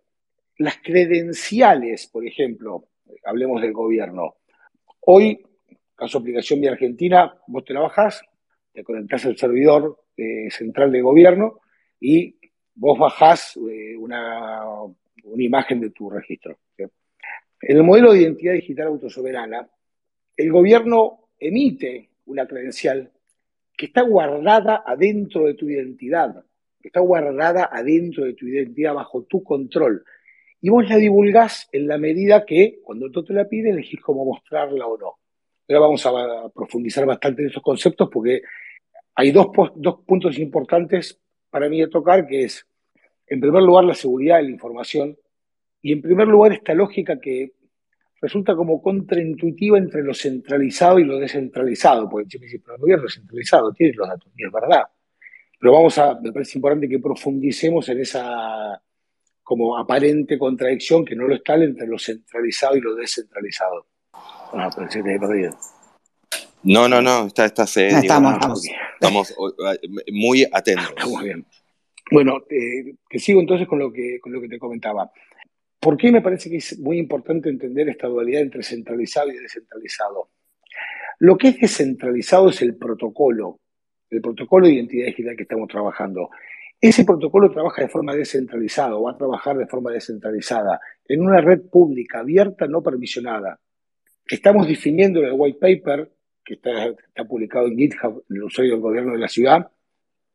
las credenciales, por ejemplo, hablemos del gobierno. Hoy, caso aplicación de Argentina, vos te la bajás, te conectás al servidor eh, central de gobierno y vos bajás eh, una, imagen de tu registro. En el modelo de identidad digital autosoberana, el gobierno emite una credencial que está guardada adentro de tu identidad, que está guardada adentro de tu identidad bajo tu control y vos la divulgás en la medida que, cuando tú te la pide, elegís cómo mostrarla o no. Ahora vamos a profundizar bastante en estos conceptos porque hay dos, dos puntos importantes para mí de tocar, que es, en primer lugar, la seguridad de la información y, en primer lugar, esta lógica que resulta como contraintuitiva entre lo centralizado y lo descentralizado, porque me dice, pero el gobierno es centralizado, tiene los datos, y es verdad. Pero vamos a, me parece importante que profundicemos en esa como aparente contradicción que no lo está entre lo centralizado y lo descentralizado. Ah, no, no, no, está, está serio. Estamos, estamos, muy atentos. Muy bien. Bueno, eh, que sigo entonces con lo que, con lo que te comentaba. ¿Por qué me parece que es muy importante entender esta dualidad entre centralizado y descentralizado? Lo que es descentralizado es el protocolo, el protocolo de identidad digital que estamos trabajando. Ese protocolo trabaja de forma descentralizada va a trabajar de forma descentralizada en una red pública, abierta, no permisionada. Estamos definiendo en el white paper, que está, publicado en GitHub, en el usuario del gobierno de la ciudad,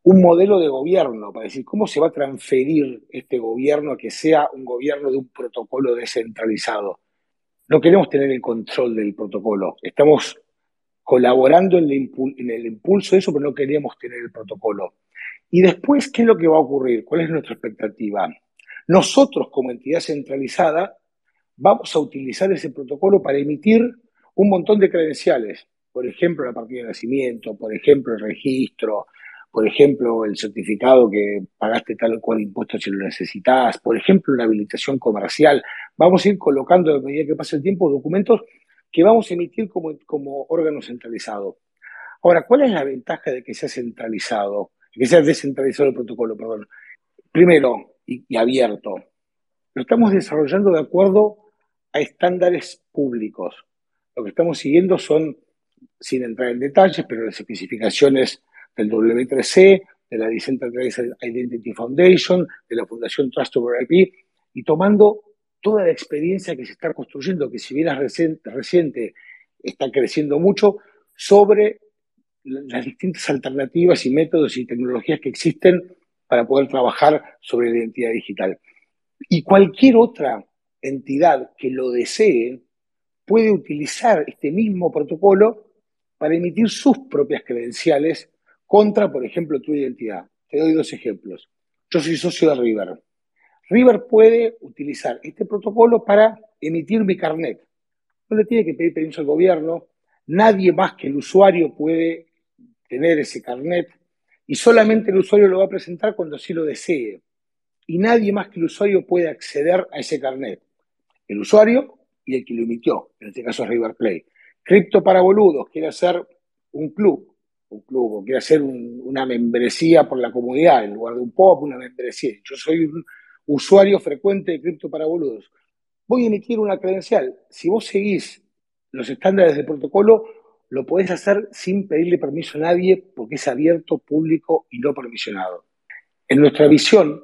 un modelo de gobierno para decir cómo se va a transferir este gobierno a que sea un gobierno de un protocolo descentralizado. No queremos tener el control del protocolo, estamos colaborando en el impulso de eso, pero no queremos tener el protocolo. Y después, ¿qué es lo que va a ocurrir? ¿Cuál es nuestra expectativa? Nosotros, como entidad centralizada, vamos a utilizar ese protocolo para emitir un montón de credenciales. Por ejemplo, la partida de nacimiento, por ejemplo, el registro, por ejemplo, el certificado que pagaste tal o cual impuesto si lo necesitas, por ejemplo, una habilitación comercial. Vamos a ir colocando a medida que pasa el tiempo documentos que vamos a emitir como, como órgano centralizado. Ahora, ¿cuál es la ventaja de que sea centralizado? que sea descentralizado el protocolo, perdón. Primero, y, abierto, lo estamos desarrollando de acuerdo a estándares públicos. Lo que estamos siguiendo son, sin entrar en detalles, pero las especificaciones del W3C, de la Decentralized Identity Foundation, de la Fundación Trust over IP, y tomando toda la experiencia que se está construyendo, que si bien es reciente, reciente está creciendo mucho, sobre las distintas alternativas y métodos y tecnologías que existen para poder trabajar sobre la identidad digital. Y cualquier otra entidad que lo desee puede utilizar este mismo protocolo para emitir sus propias credenciales contra, por ejemplo, tu identidad. Te doy dos ejemplos. Yo soy socio de River. River puede utilizar este protocolo para emitir mi carnet. No le tiene que pedir permiso al gobierno. Nadie más que el usuario puede tener ese carnet y solamente el usuario lo va a presentar cuando así lo desee. Y nadie más que el usuario puede acceder a ese carnet. El usuario y el que lo emitió, en este caso es River Play. Cripto para boludos quiere hacer un club, un club, o quiere hacer una membresía por la comunidad, en lugar de un pop, una membresía. Yo soy un usuario frecuente de Cripto para boludos. voy a emitir una credencial. Si vos seguís los estándares del protocolo, lo podés hacer sin pedirle permiso a nadie porque es abierto, público y no permisionado. En nuestra visión,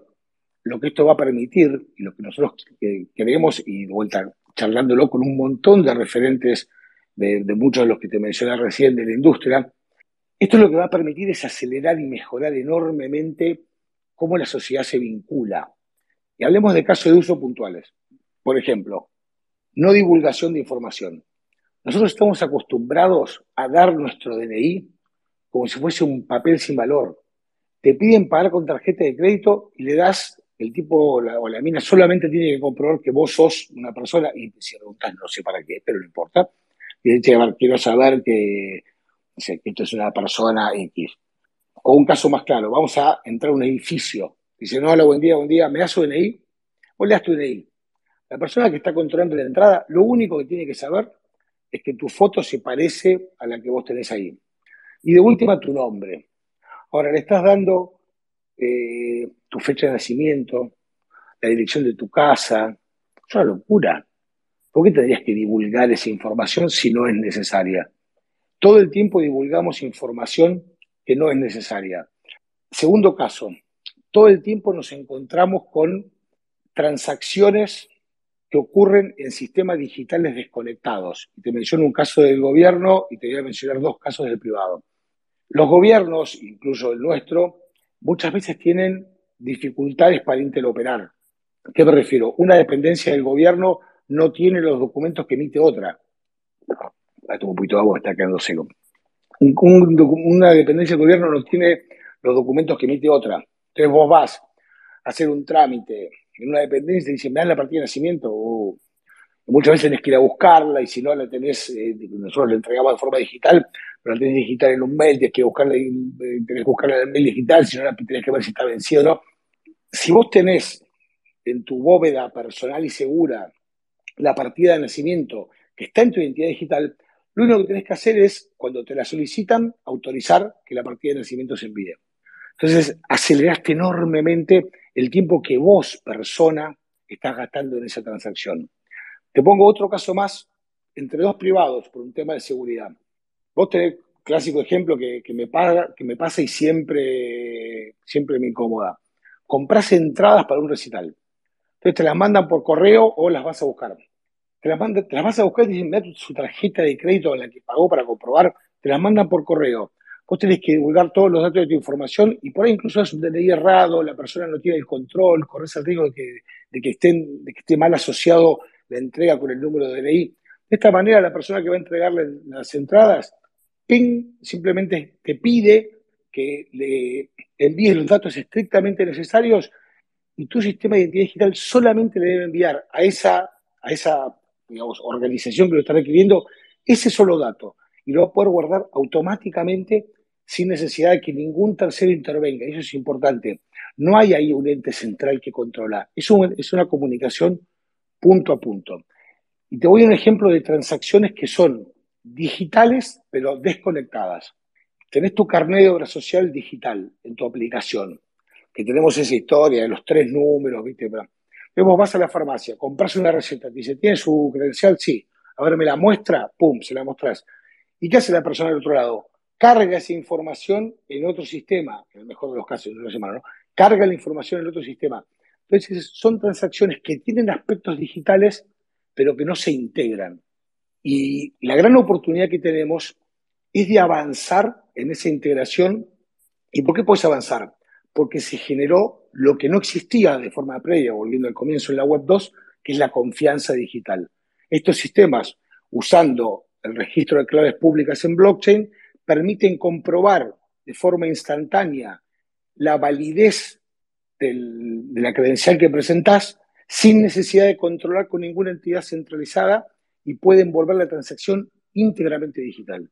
lo que esto va a permitir y lo que nosotros queremos, y de vuelta charlándolo con un montón de referentes de, muchos de los que te mencioné recién de la industria, esto lo que va a permitir es acelerar y mejorar enormemente cómo la sociedad se vincula. Y hablemos de casos de uso puntuales. Por ejemplo, no divulgación de información. Nosotros estamos acostumbrados a dar nuestro DNI como si fuese un papel sin valor. Te piden pagar con tarjeta de crédito y le das, el tipo o la, mina solamente tiene que comprobar que vos sos una persona, y si preguntas no sé para qué, pero no importa. Y dice, quiero saber que, que esto es una persona X. O un caso más claro, vamos a entrar a un edificio. Dice, no, hola, buen día, buen día, ¿me das su DNI? O le das tu DNI. La persona que está controlando la entrada, lo único que tiene que saber es que tu foto se parece a la que vos tenés ahí. Y de última, tu nombre. Ahora, le estás dando eh, tu fecha de nacimiento, la dirección de tu casa. Es una locura. ¿Por qué tendrías que divulgar esa información si no es necesaria? Todo el tiempo divulgamos información que no es necesaria. Segundo caso, todo el tiempo nos encontramos con transacciones que ocurren en sistemas digitales desconectados. Te menciono un caso del gobierno y te voy a mencionar dos casos del privado. Los gobiernos, incluso el nuestro, muchas veces tienen dificultades para interoperar. qué me refiero? Una dependencia del gobierno no tiene los documentos que emite otra. Ah, un poquito de agua, está quedando seco. una dependencia del gobierno no tiene los documentos que emite otra. Entonces vos vas a hacer un trámite en una dependencia y dice, me dan la partida de nacimiento, o muchas veces tenés que ir a buscarla y si no la tenés, eh, nosotros la entregamos de forma digital, pero la tenés digital en un mail, tenés que buscarla, eh, tenés que buscarla en el mail digital, si no la tenés que ver si está vencido o no. Si vos tenés en tu bóveda personal y segura la partida de nacimiento que está en tu identidad digital, lo único que tenés que hacer es, cuando te la solicitan, autorizar que la partida de nacimiento se envíe. Entonces, aceleraste enormemente el tiempo que vos, persona, estás gastando en esa transacción. Te pongo otro caso más entre dos privados por un tema de seguridad. Vos tenés clásico ejemplo que, me, pasa y siempre, siempre me incomoda. Comprás entradas para un recital. Entonces te las mandan por correo o las vas a buscar. Te las, te las vas a buscar y dicen, mira su tarjeta de crédito la que pagó para comprobar, te las mandan por correo vos tenés que divulgar todos los datos de tu información y por ahí incluso es un DNI errado, la persona no tiene el control, corres el riesgo de que, de que, estén, de que esté mal asociado la entrega con el número de DNI. De esta manera, la persona que va a entregarle las entradas, ping, simplemente te pide que le envíes los datos estrictamente necesarios y tu sistema de identidad digital solamente le debe enviar a esa, a esa organización que lo está requiriendo ese solo dato y lo va a poder guardar automáticamente sin necesidad de que ningún tercero intervenga. Eso es importante. No hay ahí un ente central que controla. Es, es una comunicación punto a punto. Y te voy a un ejemplo de transacciones que son digitales pero desconectadas. Tenés tu carnet de obra social digital en tu aplicación, que tenemos esa historia de los tres números, ¿viste? Vemos, vas a la farmacia, compras una receta, te dice, ¿tiene su credencial? Sí. A ver, me la muestra, pum, se la mostrás. ¿Y qué hace la persona del otro lado? Carga esa información en otro sistema, en el mejor de los casos, en semana, ¿no? Carga la información en otro sistema. Entonces, son transacciones que tienen aspectos digitales, pero que no se integran. Y la gran oportunidad que tenemos es de avanzar en esa integración. ¿Y por qué puedes avanzar? Porque se generó lo que no existía de forma previa, volviendo al comienzo en la Web 2, que es la confianza digital. Estos sistemas, usando el registro de claves públicas en blockchain, permiten comprobar de forma instantánea la validez de la credencial que presentás sin necesidad de controlar con ninguna entidad centralizada y pueden volver la transacción íntegramente digital.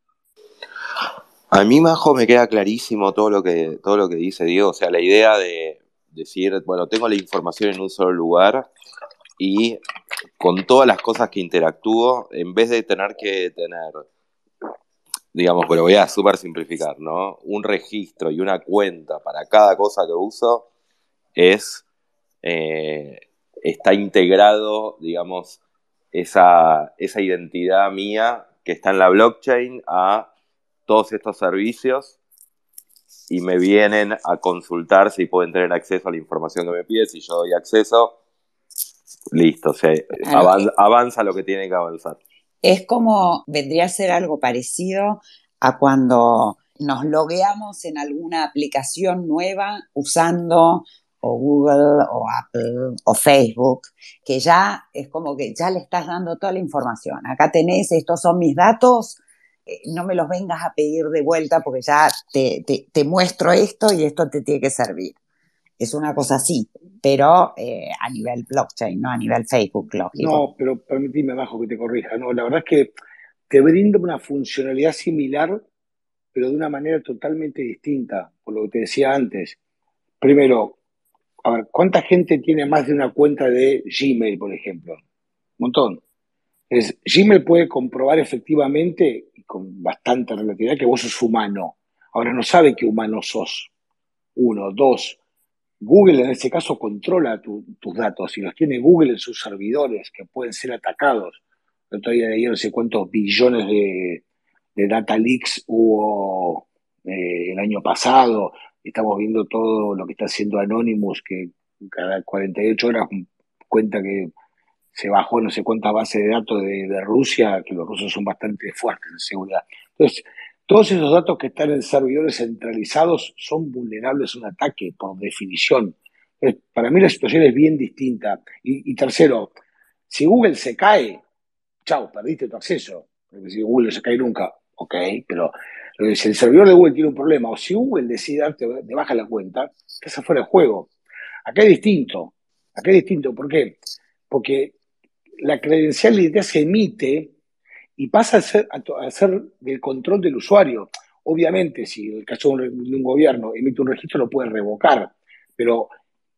A mí, Majo, me queda clarísimo todo lo que, todo lo que dice Diego. O sea, la idea de decir, bueno, tengo la información en un solo lugar y con todas las cosas que interactúo, en vez de tener que tener, digamos, pero voy a súper simplificar, ¿no? Un registro y una cuenta para cada cosa que uso es eh, está integrado, digamos, esa, esa identidad mía que está en la blockchain a todos estos servicios y me vienen a consultar si pueden tener acceso a la información que me pide, si yo doy acceso, listo, se avanza, lo que tiene que avanzar. Es como, vendría a ser algo parecido a cuando nos logueamos en alguna aplicación nueva usando o Google o Apple o Facebook, que ya es como que ya le estás dando toda la información. Acá tenés, estos son mis datos, no me los vengas a pedir de vuelta porque ya te, te, muestro esto y esto te tiene que servir. Es una cosa así, pero eh, a nivel blockchain, no a nivel Facebook, lógico. No, pero permíteme abajo que te corrija. No, la verdad es que te brinda una funcionalidad similar, pero de una manera totalmente distinta, por lo que te decía antes. Primero, a ver, ¿cuánta gente tiene más de una cuenta de Gmail, por ejemplo? Un montón. Gmail puede comprobar efectivamente, con bastante relatividad, que vos sos humano. Ahora no sabe qué humano sos. Uno, dos. Google en este caso controla tus datos y los tiene Google en sus servidores que pueden ser atacados. Todavía de no sé cuántos billones de, data leaks hubo eh, el año pasado. Estamos viendo todo lo que está haciendo Anonymous, que cada 48 horas cuenta que se bajó no sé cuántas bases de datos de, Rusia, que los rusos son bastante fuertes en seguridad. Entonces, todos esos datos que están en servidores centralizados son vulnerables a un ataque, por definición. para mí la situación es bien distinta. Y, tercero, si Google se cae, chao, perdiste tu acceso. Si Google se cae nunca, ok, pero si el servidor de Google tiene un problema o si Google decide darte de baja la cuenta, estás fuera de juego. Acá es distinto. Acá es distinto. ¿Por qué? Porque la credencial de se emite y pasa a ser, del control del usuario. Obviamente, si en el caso de un, gobierno emite un registro, lo puede revocar, pero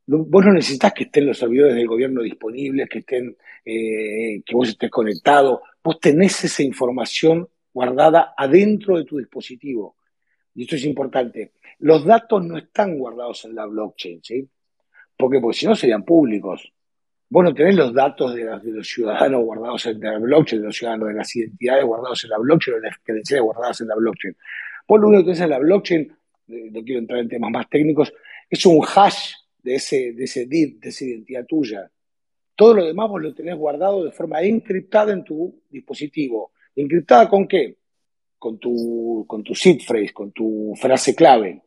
vos no necesitas que estén los servidores del gobierno disponibles, que estén, eh, que vos estés conectado. Vos tenés esa información guardada adentro de tu dispositivo. Y esto es importante. Los datos no están guardados en la blockchain, ¿sí? Porque, porque si no serían públicos. Vos no tenés los datos de, los ciudadanos guardados en la blockchain, de los ciudadanos, de las identidades guardados en la blockchain, de las credenciales guardadas en la blockchain. Vos lo único que tenés en la blockchain, eh, no quiero entrar en temas más técnicos, es un hash de ese, de ese DID, de esa identidad tuya. Todo lo demás vos lo tenés guardado de forma encriptada en tu dispositivo. ¿Encriptada con qué? Con tu, con tu seed phrase, con tu frase clave.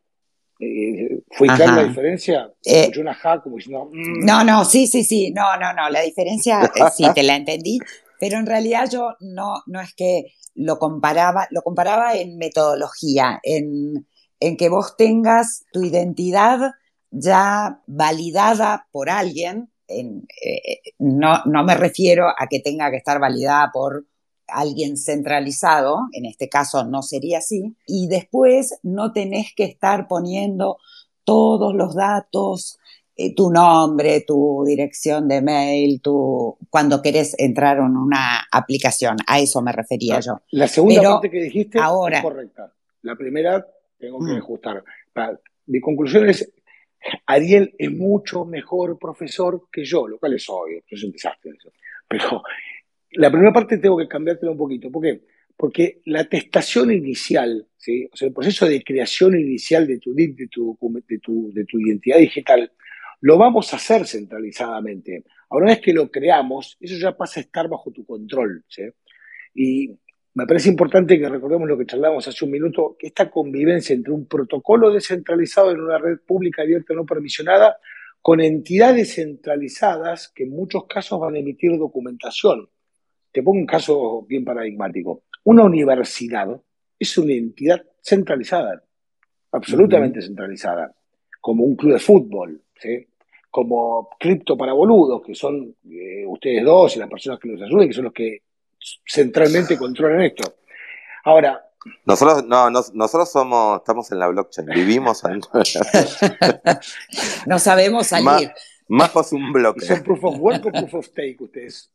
Eh, ¿Fue clara la diferencia? Eh, una como diciendo, mm". No, no, sí, sí, sí, no, no, no, la diferencia eh, sí te la entendí, pero en realidad yo no, no es que lo comparaba, lo comparaba en metodología, en, en que vos tengas tu identidad ya validada por alguien, en, no, no me refiero a que tenga que estar validada por alguien centralizado, en este caso no sería así, y después no tenés que estar poniendo todos los datos, eh, tu nombre, tu dirección de mail, tu, cuando querés entrar en una aplicación. A eso me refería yo. La segunda parte que dijiste es correcta. La primera tengo que mm. ajustar. mi conclusión es, Ariel es mucho mejor profesor que yo, lo cual es obvio, es un desastre eso. Pero la primera parte tengo que cambiártela un poquito. ¿Por qué? Porque la atestación inicial, o sea, el proceso de creación inicial de tu, de tu, de tu, de tu identidad digital, lo vamos a hacer centralizadamente. Ahora, una vez que lo creamos, eso ya pasa a estar bajo tu control. ¿sí? Y me parece importante que recordemos lo que charlamos hace un minuto, que esta convivencia entre un protocolo descentralizado en una red pública abierta no permisionada con entidades centralizadas que en muchos casos van a emitir documentación. Te pongo un caso bien paradigmático. Una universidad es una entidad centralizada, absolutamente centralizada, como un club de fútbol, como cripto para boludos, que son eh, ustedes dos y las personas que nos ayuden, que son los que centralmente controlan esto. Ahora, nosotros, no, nosotros somos, estamos en la blockchain, vivimos adentro No sabemos salir. Más, más un bloque. ¿Son proof of work o proof of stake ustedes?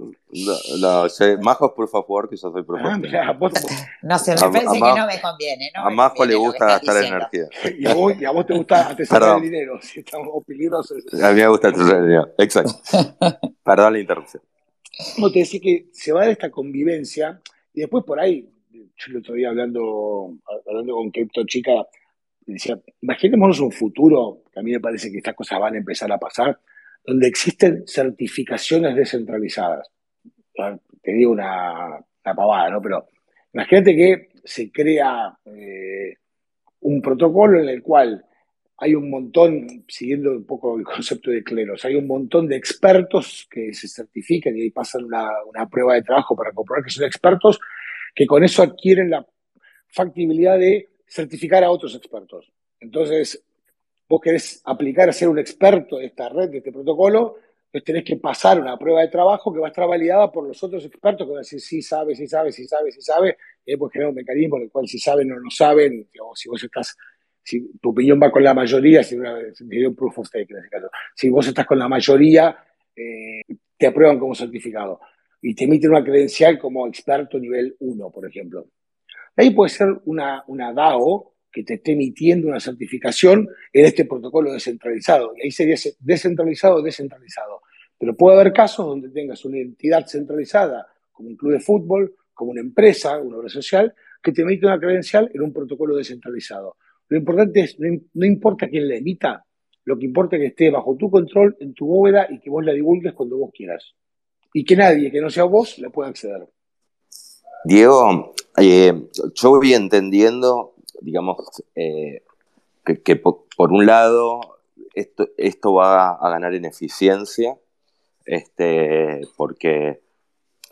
No, no Majos, por favor, que yo soy profesor. Ah, no sé, me parece que no me conviene. No a Majo le gusta gastar energía. Y a, vos, y a vos te gusta atesorar el dinero, si estamos peligrosos. A mí me gusta atesorar el dinero, exacto. Perdón la interrupción. Como te decía que se va de esta convivencia y después por ahí, yo el otro día hablando, hablando con Crypto Chica, decía, imaginémonos un futuro, que a mí me parece que estas cosas van a empezar a pasar, donde existen certificaciones descentralizadas. Te digo una, pavada, ¿no? Pero imagínate que se crea eh, un protocolo en el cual hay un montón, siguiendo un poco el concepto de cleros, hay un montón de expertos que se certifican y ahí pasan una, una prueba de trabajo para comprobar que son expertos, que con eso adquieren la factibilidad de certificar a otros expertos. Entonces, vos querés aplicar a ser un experto de esta red, de este protocolo, entonces tenés que pasar una prueba de trabajo que va a estar validada por los otros expertos que van a decir sí sabe, sí sabe, sí sabe, sí sabe, y después crear un mecanismo en el cual si saben o no saben, si vos estás, si tu opinión va con la mayoría, si un proof of stake en ese caso, si vos estás con la mayoría, eh, te aprueban como certificado y te emiten una credencial como experto nivel 1, por ejemplo. Ahí puede ser una, una DAO que te esté emitiendo una certificación en este protocolo descentralizado. Y ahí sería descentralizado o descentralizado. Pero puede haber casos donde tengas una entidad centralizada, como un club de fútbol, como una empresa, una obra social, que te emite una credencial en un protocolo descentralizado. Lo importante es, no, importa quién la emita, lo que importa es que esté bajo tu control, en tu bóveda y que vos la divulgues cuando vos quieras. Y que nadie que no sea vos la pueda acceder. Diego, eh, yo voy entendiendo digamos, eh, que, por, un lado esto, esto va a ganar en eficiencia, este, porque,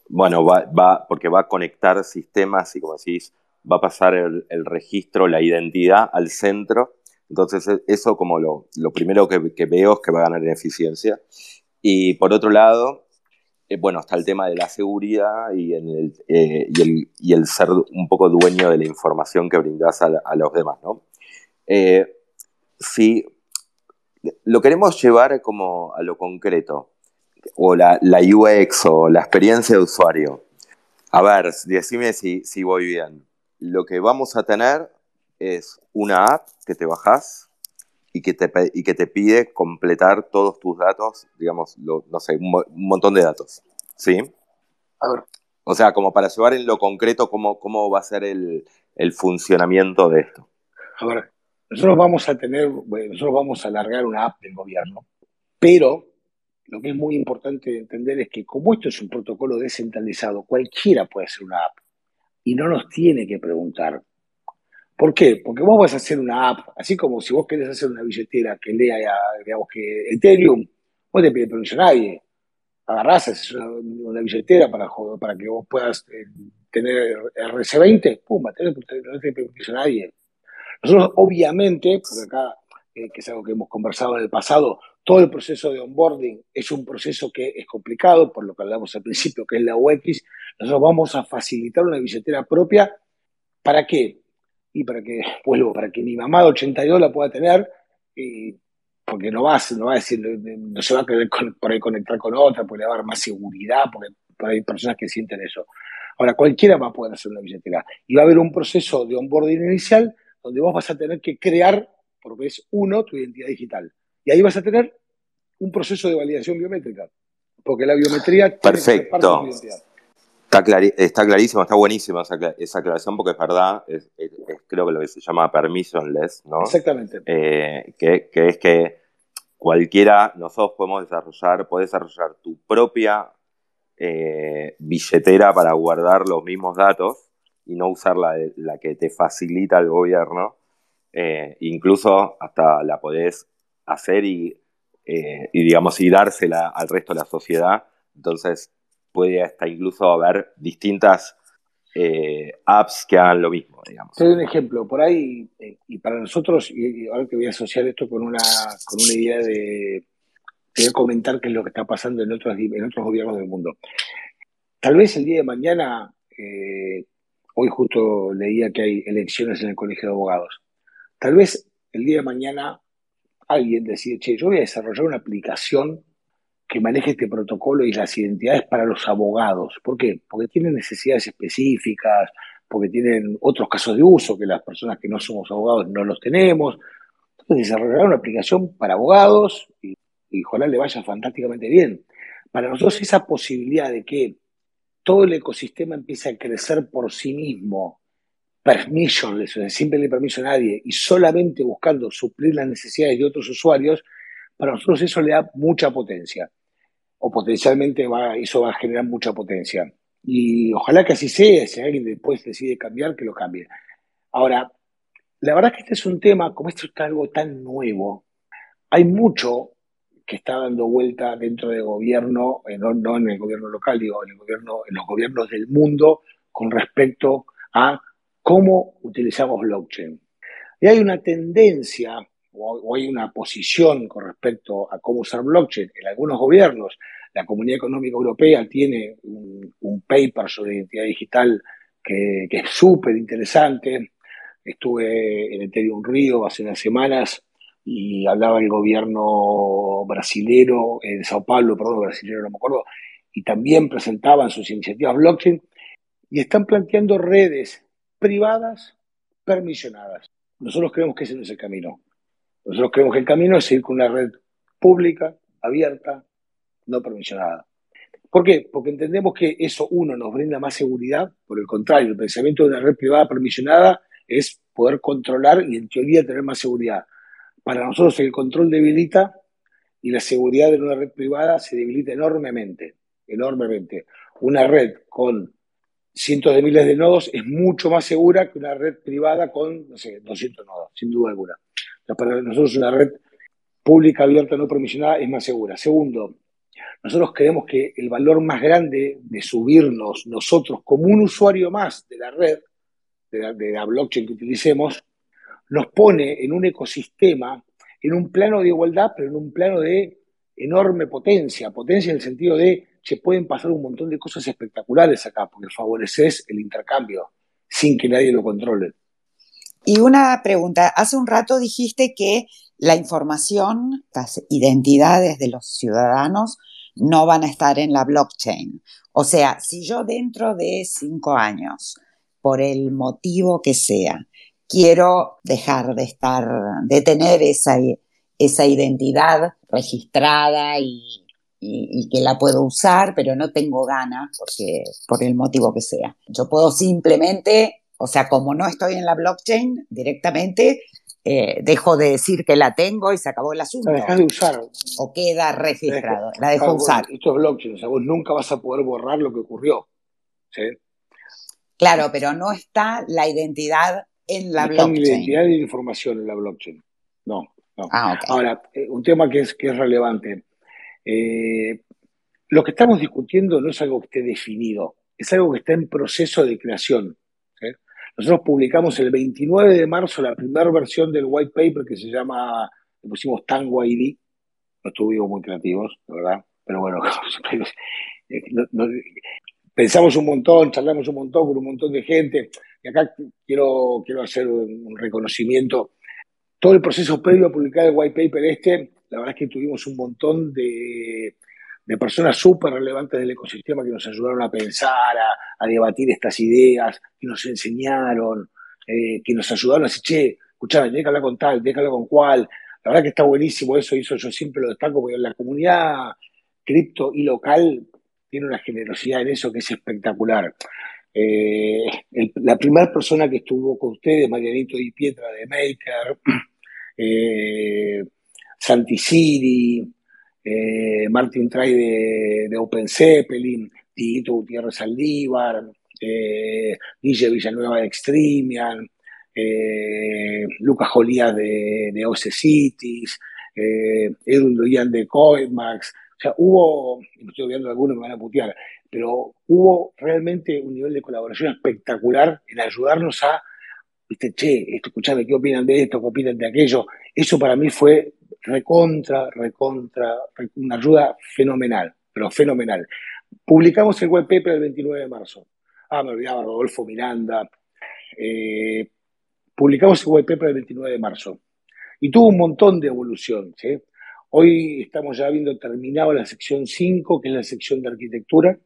bueno, va, porque va a conectar sistemas y como decís, va a pasar el, registro, la identidad al centro. Entonces, e, eso como lo, primero que, veo es que va a ganar en eficiencia. Y por otro lado, eh, bueno, está el tema de la seguridad y, el, eh, y, el, ser un poco dueño de la información que brindas a, los demás, ¿no? Eh, si lo queremos llevar como a lo concreto, o la, UX o la experiencia de usuario, a ver, decime si, si voy bien. Lo que vamos a tener es una app que te bajas y que te, y que te pide completar todos tus datos, digamos, no sé, un, montón de datos. ¿Sí? A ver. O sea, como para llevar en lo concreto cómo, cómo va a ser el, funcionamiento de esto. A ver, nosotros vamos a tener, nosotros vamos a alargar una app del gobierno, pero lo que es muy importante entender es que como esto es un protocolo descentralizado, cualquiera puede hacer una app y no nos tiene que preguntar ¿Por qué? Porque vos vas a hacer una app, así como si vos querés hacer una billetera que lea, digamos que Ethereum, vos te pide permiso a nadie. Agarrás, haces una, billetera para, que vos puedas eh, tener RC20, pum, no te permiso a nadie. Nosotros, obviamente, porque acá, eh, que es algo que hemos conversado en el pasado, todo el proceso de onboarding es un proceso que es complicado, por lo que hablamos al principio, que es la UX. Nosotros vamos a facilitar una billetera propia. ¿Para qué? Y para que, vuelvo, para que mi mamá de 82 la pueda tener, porque no va, no va a decir, no se va a querer por ahí conectar con otra, porque le va a dar más seguridad, porque, hay personas que sienten eso. Ahora, cualquiera va a poder hacer una billetera. Y va a haber un proceso de onboarding inicial donde vos vas a tener que crear, por vez uno, tu identidad digital. Y ahí vas a tener un proceso de validación biométrica. Porque la biometría Perfecto. Tiene parte de tu identidad. Está, está clarísimo, está buenísima esa, aclaración porque es verdad, es, creo que lo que se llama permissionless, ¿no? Exactamente. Eh, que, es que cualquiera, nosotros podemos desarrollar, puedes desarrollar tu propia eh, billetera para guardar los mismos datos y no usar la, la que te facilita el gobierno. Eh, incluso hasta la podés hacer y, y, digamos, y dársela al resto de la sociedad. Entonces, puede hasta incluso haber distintas eh, apps que hagan lo mismo, digamos. Te doy un ejemplo, por ahí, eh, y para nosotros, y ahora que voy a asociar esto con una, con una idea de, te voy a comentar qué es lo que está pasando en otros, en otros gobiernos del mundo. Tal vez el día de mañana, eh, hoy justo leía que hay elecciones en el Colegio de Abogados, tal vez el día de mañana alguien decide, che, yo voy a desarrollar una aplicación que maneje este protocolo y las identidades para los abogados. ¿Por qué? Porque tienen necesidades específicas, porque tienen otros casos de uso que las personas que no somos abogados no los tenemos. Entonces desarrollar una aplicación para abogados y, y ojalá le vaya fantásticamente bien. Para nosotros esa posibilidad de que todo el ecosistema empiece a crecer por sí mismo, permissionless, sin pedirle permiso a nadie y solamente buscando suplir las necesidades de otros usuarios, para nosotros eso le da mucha potencia. O potencialmente va, eso va a generar mucha potencia. Y ojalá que así sea, si alguien después decide cambiar, que lo cambie. Ahora, la verdad es que este es un tema, como esto está algo tan nuevo, hay mucho que está dando vuelta dentro del gobierno, eh, no, no en el gobierno local, digo, en, el gobierno, en los gobiernos del mundo con respecto a cómo utilizamos blockchain. Y hay una tendencia o, hay una posición con respecto a cómo usar blockchain en algunos gobiernos. La Comunidad Económica Europea tiene un, paper sobre identidad digital que, es súper interesante. Estuve en Ethereum Río hace unas semanas y hablaba el gobierno brasilero, eh, de Sao Paulo, perdón, brasilero no me acuerdo, y también presentaban sus iniciativas blockchain y están planteando redes privadas permisionadas. Nosotros creemos que ese no es el camino. Nosotros creemos que el camino es ir con una red pública, abierta, no permisionada. ¿Por qué? Porque entendemos que eso, uno, nos brinda más seguridad. Por el contrario, el pensamiento de una red privada permisionada es poder controlar y, en teoría, tener más seguridad. Para nosotros el control debilita y la seguridad de una red privada se debilita enormemente, enormemente. Una red con cientos de miles de nodos es mucho más segura que una red privada con, no sé, 200 nodos, sin duda alguna. Para nosotros una red pública, abierta, no permisionada es más segura. Segundo, nosotros creemos que el valor más grande de subirnos nosotros como un usuario más de la red, de la blockchain que utilicemos, nos pone en un ecosistema, en un plano de igualdad, pero en un plano de enorme potencia, potencia en el sentido de se pueden pasar un montón de cosas espectaculares acá, porque favoreces el intercambio sin que nadie lo controle. Y una pregunta, hace un rato dijiste que la información, las identidades de los ciudadanos no van a estar en la blockchain. O sea, si yo dentro de cinco años, por el motivo que sea, quiero dejar de estar, de tener esa, esa identidad registrada y, que la puedo usar, pero no tengo ganas porque, por el motivo que sea. Yo puedo simplemente, o sea, como no estoy en la blockchain directamente, eh, dejo de decir que la tengo y se acabó el asunto. La dejas de usar. O queda registrado, la dejo usar. Esto es blockchain, o sea, vos nunca vas a poder borrar lo que ocurrió. ¿sí? Claro, pero no está la identidad en la blockchain. Ni la identidad ni información en la blockchain. No, no. Ah, Ahora, eh, un tema que es, que es relevante. Eh, lo que estamos discutiendo no es algo que esté definido, es algo que está en proceso de creación. Nosotros publicamos el 29 de marzo la primera versión del white paper que se llama, le pusimos Tango ID. No estuvimos muy creativos, ¿verdad? Pero bueno, pensamos un montón, charlamos un montón con un montón de gente. Y acá quiero, quiero hacer un, reconocimiento. Todo el proceso previo a publicar el white paper este, la verdad es que tuvimos un montón de, personas súper relevantes del ecosistema que nos ayudaron a pensar, a, debatir estas ideas, que nos enseñaron, eh, que nos ayudaron a decir, che, escuchá, déjala con tal, déjala con cual. La verdad que está buenísimo eso, eso yo siempre lo destaco, porque la comunidad cripto y local tiene una generosidad en eso que es espectacular. Eh, la primera persona que estuvo con ustedes, Marianito y Pietra de Maker, eh, Santi eh, Martin Tray de, Open Zeppelin, Tito Gutiérrez Saldívar, eh, Guille Villanueva de Extremian, Lucas Jolías de, de OC Cities, Doyan de Coinmax, o sea, hubo, estoy de algunos me van a putear, pero hubo realmente un nivel de colaboración espectacular en ayudarnos a, viste, che, escuchame, ¿qué opinan de esto? ¿Qué opinan de aquello? Eso para mí fue recontra, recontra, una ayuda fenomenal, pero fenomenal. Publicamos el web paper el 29 de marzo. Ah, me olvidaba, Rodolfo Miranda. Eh, publicamos el web paper el 29 de marzo. Y tuvo un montón de evolución. Hoy estamos ya habiendo terminado la sección 5, que es la sección de arquitectura.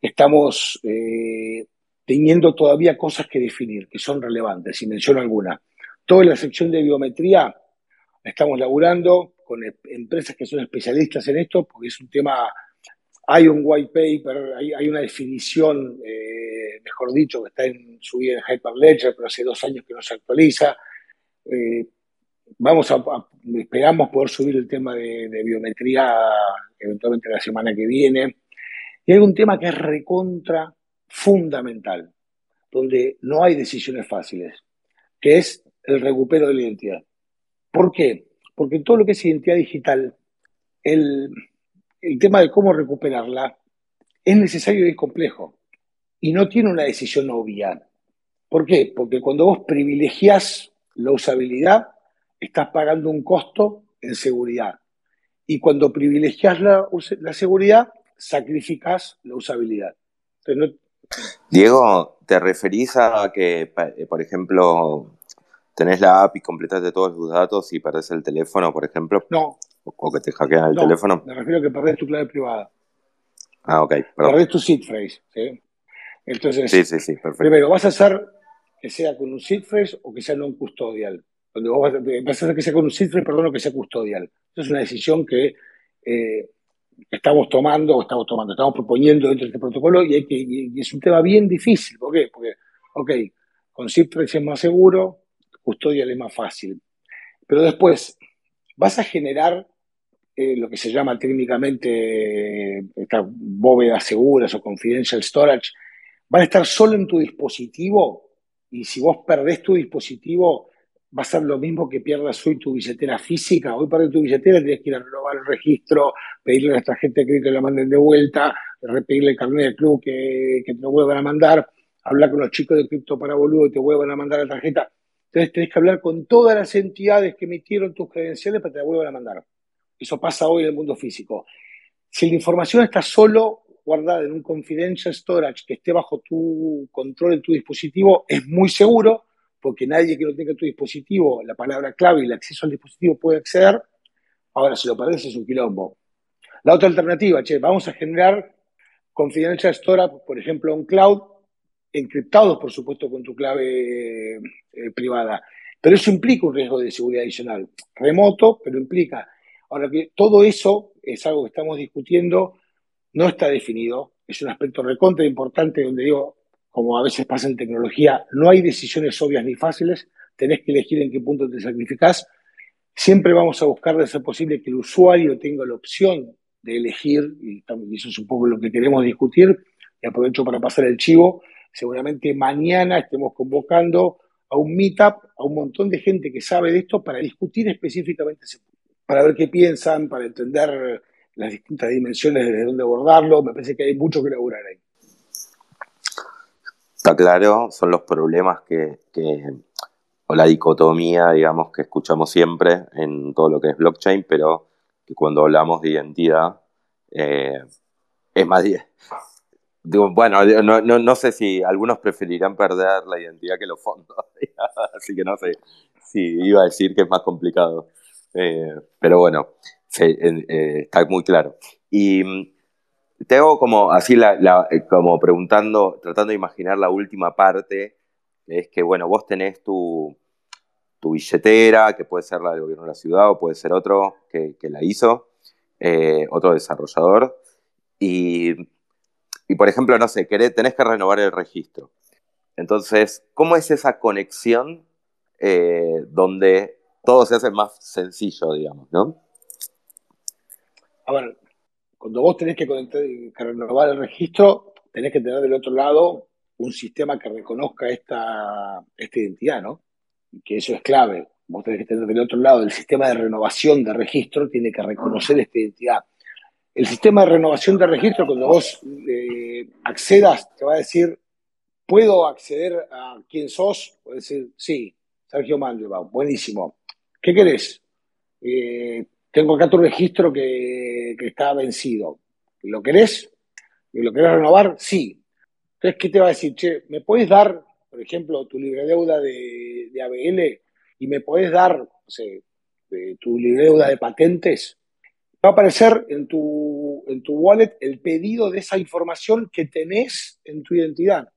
Estamos eh, teniendo todavía cosas que definir, que son relevantes, y menciono alguna. Toda la sección de biometría estamos laburando con em, empresas que son especialistas en esto, porque es un tema, hay un white paper, hay, una definición, eh, mejor dicho, que está en, subida en Hyperledger, pero hace dos años que no se actualiza. Eh, vamos a, esperamos poder subir el tema de, de, biometría eventualmente la semana que viene. Y hay un tema que es recontra fundamental, donde no hay decisiones fáciles, que es el recupero de la identidad. ¿Por qué? Porque todo lo que es identidad digital, el, tema de cómo recuperarla es necesario y complejo y no tiene una decisión obvia. ¿Por qué? Porque cuando vos privilegias la usabilidad, estás pagando un costo en seguridad. Y cuando privilegias la, seguridad, sacrificas la usabilidad. Diego, ¿te referís a que, por ejemplo, tenés la app y completaste todos tus datos y perdés el teléfono, por ejemplo. No. O, que te hackean el teléfono. Me refiero a que perdés tu clave privada. Ah, ok. Perdés tu seed phrase. ¿sí? Entonces, sí, sí, sí, perfecto. Primero, vas a hacer que sea con un seed phrase o que sea non custodial. Cuando vos vas a, hacer que sea con un seed phrase, perdón, o que sea custodial. Esa es una decisión que eh, estamos tomando, o estamos tomando, estamos proponiendo dentro de este protocolo y, hay que, y es un tema bien difícil. ¿Por qué? Porque, ok, con seed phrase es más seguro, custodia es más fácil. Pero después, vas a generar eh, lo que se llama técnicamente estas bóvedas seguras o confidential storage, van a estar solo en tu dispositivo y si vos perdés tu dispositivo va a ser lo mismo que pierdas hoy tu billetera física. Hoy perdés tu billetera, tienes que ir a renovar el registro, pedirle a nuestra gente que la manden de vuelta, pedirle el carnet del club que, que te lo vuelvan a mandar, hablar con los chicos de Cripto para Boludo y te vuelvan a mandar la tarjeta. Entonces tenés que hablar con todas las entidades que emitieron tus credenciales para que te vuelvan a mandar. Eso pasa hoy en el mundo físico. Si la información está solo guardada en un confidential storage que esté bajo tu control en tu dispositivo, es muy seguro, porque nadie que no tenga tu dispositivo, la palabra clave y el acceso al dispositivo puede acceder. Ahora, si lo perdés es un quilombo. La otra alternativa, che, vamos a generar confidential storage, por ejemplo, en cloud, encriptados, por supuesto, con tu clave eh, privada. Pero eso implica un riesgo de seguridad adicional, remoto, pero implica. Ahora que todo eso es algo que estamos discutiendo, no está definido, es un aspecto recontra importante donde digo, como a veces pasa en tecnología, no hay decisiones obvias ni fáciles, tenés que elegir en qué punto te sacrificás. Siempre vamos a buscar de ser posible que el usuario tenga la opción de elegir, y eso es un poco lo que queremos discutir, y aprovecho para pasar el chivo, seguramente mañana estemos convocando a un meetup a un montón de gente que sabe de esto para discutir específicamente ese punto, para ver qué piensan, para entender las distintas dimensiones desde dónde abordarlo. Me parece que hay mucho que elaborar ahí. Está claro, son los problemas que, o la dicotomía, digamos, que escuchamos siempre en todo lo que es blockchain, pero que cuando hablamos de identidad eh, es más, bueno, no, no, no, sé si algunos preferirán perder la identidad que los fondos, así que no sé si iba a decir que es más complicado. Eh, pero bueno, eh, está muy claro. Y mm, te hago como así, eh, como preguntando, tratando de imaginar la última parte, es que, bueno, vos tenés tu, tu billetera, que puede ser la del gobierno de la ciudad o puede ser otro que, que la hizo, otro desarrollador, y y por ejemplo, no sé, querés, tenés que renovar el registro. Entonces, ¿cómo es esa conexión eh, donde todo se hace más sencillo, digamos, ¿no? A ver, cuando vos tenés que, renovar el registro, tenés que tener del otro lado un sistema que reconozca esta, esta identidad, ¿no? Que eso es clave. Vos tenés que tener del otro lado el sistema de renovación de registro, tiene que reconocer esta identidad. El sistema de renovación de registro, cuando vos eh, accedas, te va a decir, ¿puedo acceder a quién sos? Puedes decir, sí, Sergio Mandelbaum, buenísimo. ¿Qué querés? Eh, tengo acá tu registro que, está vencido. ¿Lo querés? ¿Lo querés renovar? Sí. Entonces, ¿qué te va a decir? Che, ¿me puedes dar, por ejemplo, tu libre deuda de, ABL y me puedes dar, no sé, tu libre deuda de patentes? Va a aparecer en tu, en tu wallet el pedido de esa información que tenés en tu identidad.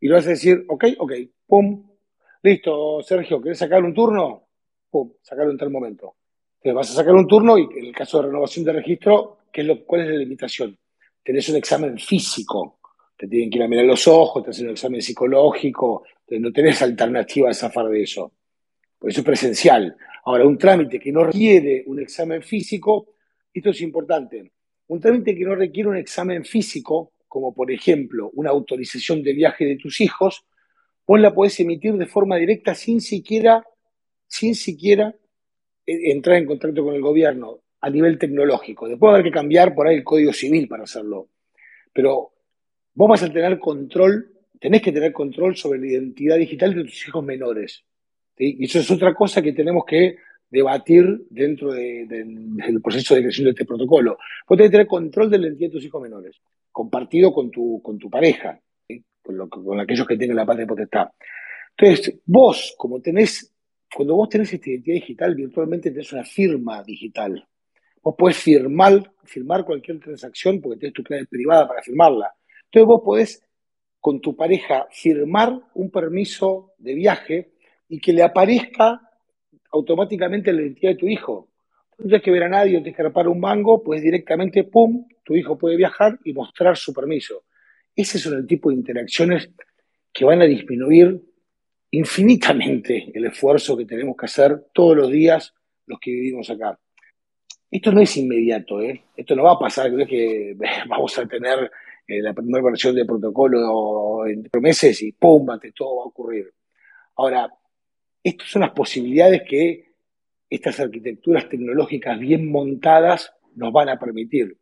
Y lo vas a decir, ok, ok, pum, listo, Sergio, ¿querés sacar un turno? Pum, sacarlo en tal momento. Entonces vas a sacar un turno y en el caso de renovación de registro, ¿qué es lo, ¿cuál es la limitación? Tenés un examen físico, te tienen que ir a mirar los ojos, te hacen un examen psicológico, no tenés alternativa a zafar de eso. Por eso es presencial. Ahora, un trámite que no requiere un examen físico, esto es importante. Un trámite que no requiere un examen físico, como por ejemplo una autorización de viaje de tus hijos, vos la podés emitir de forma directa sin siquiera, sin siquiera eh, entrar en contacto con el gobierno a nivel tecnológico. Después va a haber que cambiar por ahí el código civil para hacerlo. Pero vos vas a tener control, tenés que tener control sobre la identidad digital de tus hijos menores. Y eso es otra cosa que tenemos que debatir dentro del proceso de creación de este protocolo. Vos tenés que tener control de la identidad de tus hijos menores, compartido con tu, con tu pareja, con, aquellos que tienen la patria potestad. Entonces, vos, como tenés, cuando vos tenés esta identidad digital, virtualmente tenés una firma digital. Vos podés firmar, firmar cualquier transacción porque tenés tu clave privada para firmarla. Entonces vos podés con tu pareja firmar un permiso de viaje y que le aparezca automáticamente la identidad de tu hijo. No tienes que ver a nadie, no tienes que un mango, pues directamente, ¡pum!, tu hijo puede viajar y mostrar su permiso. Ese son el tipo de interacciones que van a disminuir infinitamente el esfuerzo que tenemos que hacer todos los días los que vivimos acá. Esto no es inmediato, ¿eh? esto no va a pasar, creo que vamos a tener eh, la primera versión del protocolo en meses y ¡pum! todo va a ocurrir. Ahora, estas son las posibilidades que estas arquitecturas tecnológicas bien montadas nos van a permitir.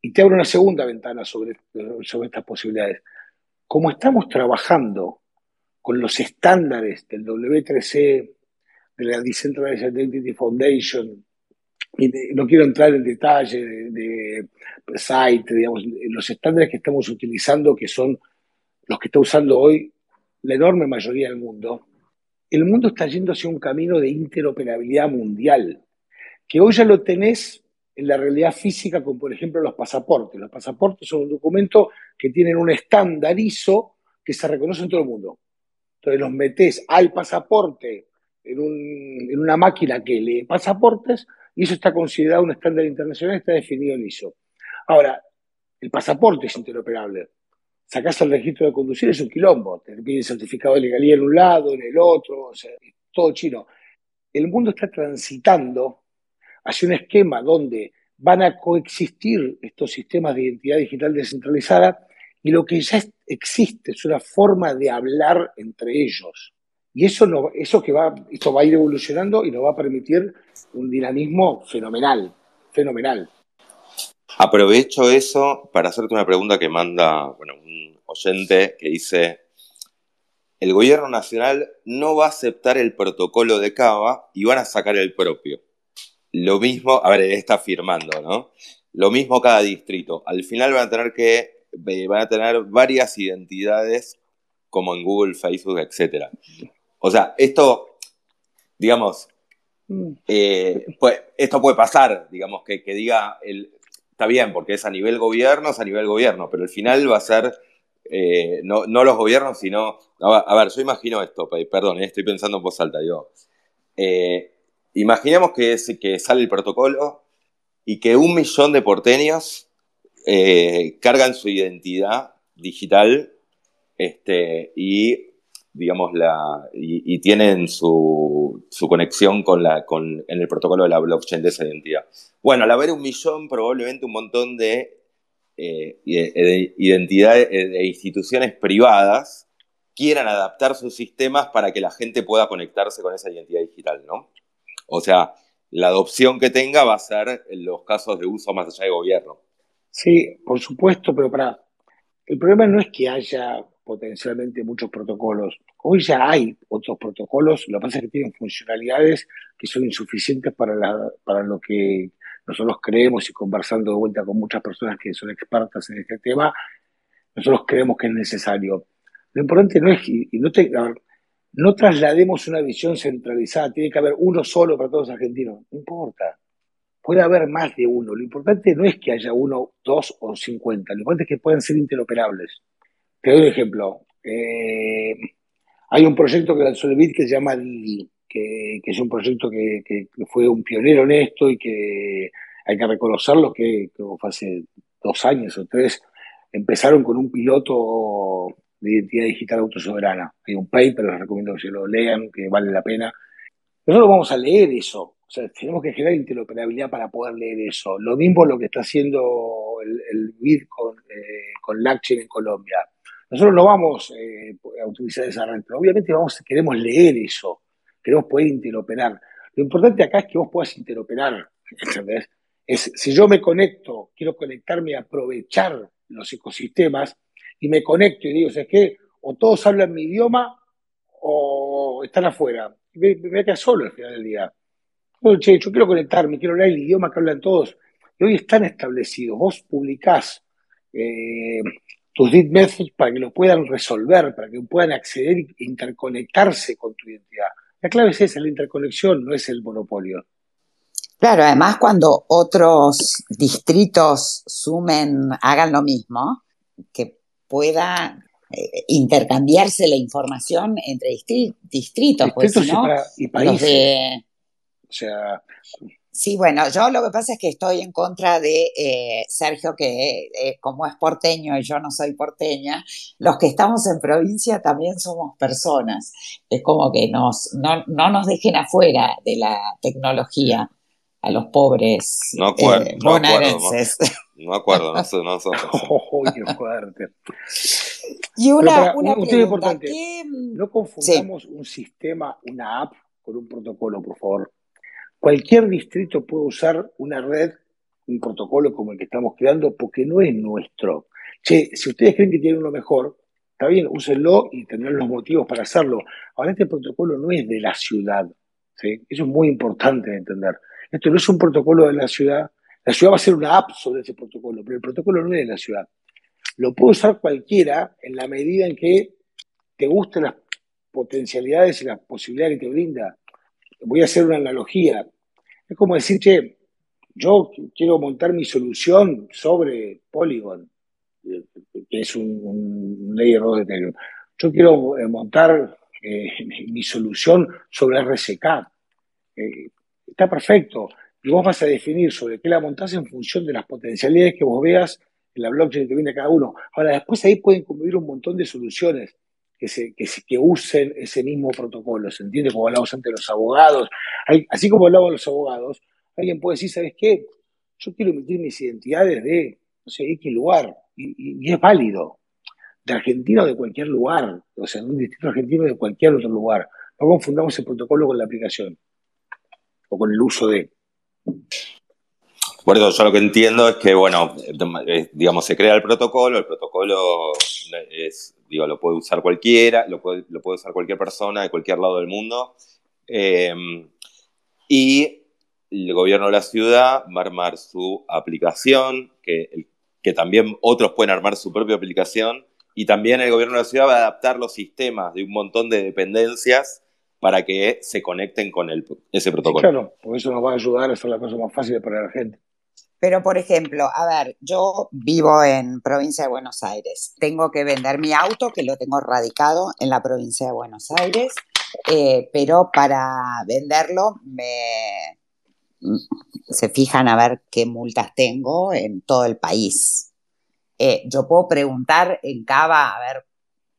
Y te abro una segunda ventana sobre, sobre estas posibilidades. Como estamos trabajando con los estándares del W3C, de la Decentralized Identity Foundation, no quiero entrar en detalle de, de, site, digamos, los estándares que estamos utilizando, que son los que está usando hoy la enorme mayoría del mundo, el mundo está yendo hacia un camino de interoperabilidad mundial, que hoy ya lo tenés en la realidad física con, por ejemplo, los pasaportes. Los pasaportes son un documento que tienen un estándar ISO que se reconoce en todo el mundo. Entonces los metés al pasaporte en, en una máquina que lee pasaportes y eso está considerado un estándar internacional, está definido en ISO. Ahora, el pasaporte es interoperable sacás el registro de conducir, es un quilombo. Te piden certificado de legalidad en un lado, en el otro, o sea, todo chino. El mundo está transitando hacia un esquema donde van a coexistir estos sistemas de identidad digital descentralizada y lo que ya existe es una forma de hablar entre ellos. Y eso, eso que va, esto va a ir evolucionando y nos va a permitir un dinamismo fenomenal, fenomenal. Aprovecho eso para hacerte una pregunta que manda bueno, un oyente que dice, el gobierno nacional no va a aceptar el protocolo de Cava y van a sacar el propio. Lo mismo, a ver, está firmando, ¿no? Lo mismo cada distrito. Al final van a tener que, eh, van a tener varias identidades como en Google, Facebook, etc. O sea, esto, digamos, mm. eh, pues, esto puede pasar, digamos, que, que diga el, está bien, porque es a nivel gobierno, es a nivel gobierno, pero al final va a ser eh, no, los gobiernos, sino. A ver, yo imagino esto, perdón, eh, estoy pensando en voz alta. Digo, eh, imaginemos que, sale el protocolo y que un millón de porteños cargan su identidad digital este, y digamos, la, y, tienen su, conexión con la, con, en el protocolo de la blockchain de esa identidad. Bueno, al haber un millón, probablemente un montón de eh, identidades, de instituciones privadas quieran adaptar sus sistemas para que la gente pueda conectarse con esa identidad digital, ¿no? O sea, la adopción que tenga va a ser en los casos de uso más allá de gobierno. Sí, por supuesto, pero para... El problema no es que haya potencialmente muchos protocolos. Hoy ya hay otros protocolos, lo que pasa es que tienen funcionalidades que son insuficientes para, para lo que nosotros creemos y conversando de vuelta con muchas personas que son expertas en este tema, nosotros creemos que es necesario. Lo importante no es, y no, te, no traslademos una visión centralizada, tiene que haber uno solo para todos los argentinos, no importa. puede haber más de uno. Lo importante no es que haya uno, dos o cincuenta. Lo importante es que puedan ser interoperables. Te doy un ejemplo. Eh, hay un proyecto que lanzó el BID que se llama Didi, que, es un proyecto que, fue un pionero en esto y que hay que reconocerlo, que, que hace dos años o tres, empezaron con un piloto de identidad digital autosoberana. Hay un paper, les recomiendo que se lo lean, que vale la pena. Nosotros vamos a leer eso. O sea, tenemos que generar interoperabilidad para poder leer eso. Lo mismo lo que está haciendo el, el BID con, eh, con en Colombia. Nosotros no vamos eh, a utilizar esa red, pero obviamente vamos, queremos leer eso, queremos poder interoperar. Lo importante acá es que vos puedas interoperar, ¿entendés? Es, si yo me conecto, quiero conectarme y aprovechar los ecosistemas, y me conecto y digo, ¿sabes qué? O todos hablan mi idioma o están afuera. Y me, me queda solo al final del día. che, yo quiero conectarme, quiero hablar el idioma que hablan todos. Y hoy están establecidos. Vos publicás eh, tus deep methods para que lo puedan resolver, para que puedan acceder e interconectarse con tu identidad. La clave es esa, la interconexión, no es el monopolio. Claro, además cuando otros distritos sumen, hagan lo mismo, que pueda eh, intercambiarse la información entre distritos, pues, y, países. O sea, Sí, bueno, yo lo que pasa es que estoy en contra de eh, Sergio, que eh, como es porteño y yo no soy porteña, los que estamos en provincia también somos personas. Es como que nos, no, no nos dejen afuera de la tecnología a los pobres no acuerdo, eh, no acuerdo, no, acuerdo, no, sé, no oh, qué fuerte. Y una, una pregunta, importante, no confundamos un sistema, una app, con un protocolo, por favor. Cualquier distrito puede usar una red, un protocolo como el que estamos creando, porque no es nuestro. Che, si ustedes creen que tienen uno mejor, está bien, úsenlo y tendrán los motivos para hacerlo. Ahora, este protocolo no es de la ciudad. ¿sí? Eso es muy importante de entender. Esto no es un protocolo de la ciudad. La ciudad va a ser una app sobre ese protocolo, pero el protocolo no es de la ciudad. Lo puede usar cualquiera en la medida en que te gusten las potencialidades y las posibilidades que te brinda. Voy a hacer una analogía. Es como decir, che, yo quiero montar mi solución sobre Polygon, que es un, layer 2 de Ethereum. Yo quiero eh, montar eh, mi solución sobre RSK. Eh, está perfecto. Y vos vas a definir sobre qué la montás en función de las potencialidades que vos veas en la blockchain que viene cada uno. Ahora, después ahí pueden convivir un montón de soluciones que, se, que, que usen ese mismo protocolo. ¿Se entiende? Como hablamos antes de los abogados. así como hablaban los abogados, alguien puede decir, ¿sabes qué? Yo quiero emitir mis identidades de, no sé, X lugar. Y, es válido. De Argentina o de cualquier lugar. O sea, en un distrito argentino de cualquier otro lugar. No confundamos el protocolo con la aplicación. O con el uso de. Por eso yo lo que entiendo es que, bueno, eh, digamos, se crea el protocolo, el protocolo es, lo puede usar cualquiera, lo puede, lo puede usar cualquier persona de cualquier lado del mundo. Em, y el gobierno de la ciudad va a armar su aplicación, que, que también otros pueden armar su propia aplicación, y también el gobierno de la ciudad va a adaptar los sistemas de un montón de dependencias para que se conecten con el, ese protocolo. claro, porque eso nos va a ayudar a hacer la cosa más fácil para la gente. Pero, por ejemplo, a ver, yo vivo en provincia de Buenos Aires. Tengo que vender mi auto, que lo tengo radicado en la provincia de Buenos Aires, eh, pero para venderlo se fijan a ver qué multas tengo en todo el país. Eh, yo puedo preguntar en Cava a ver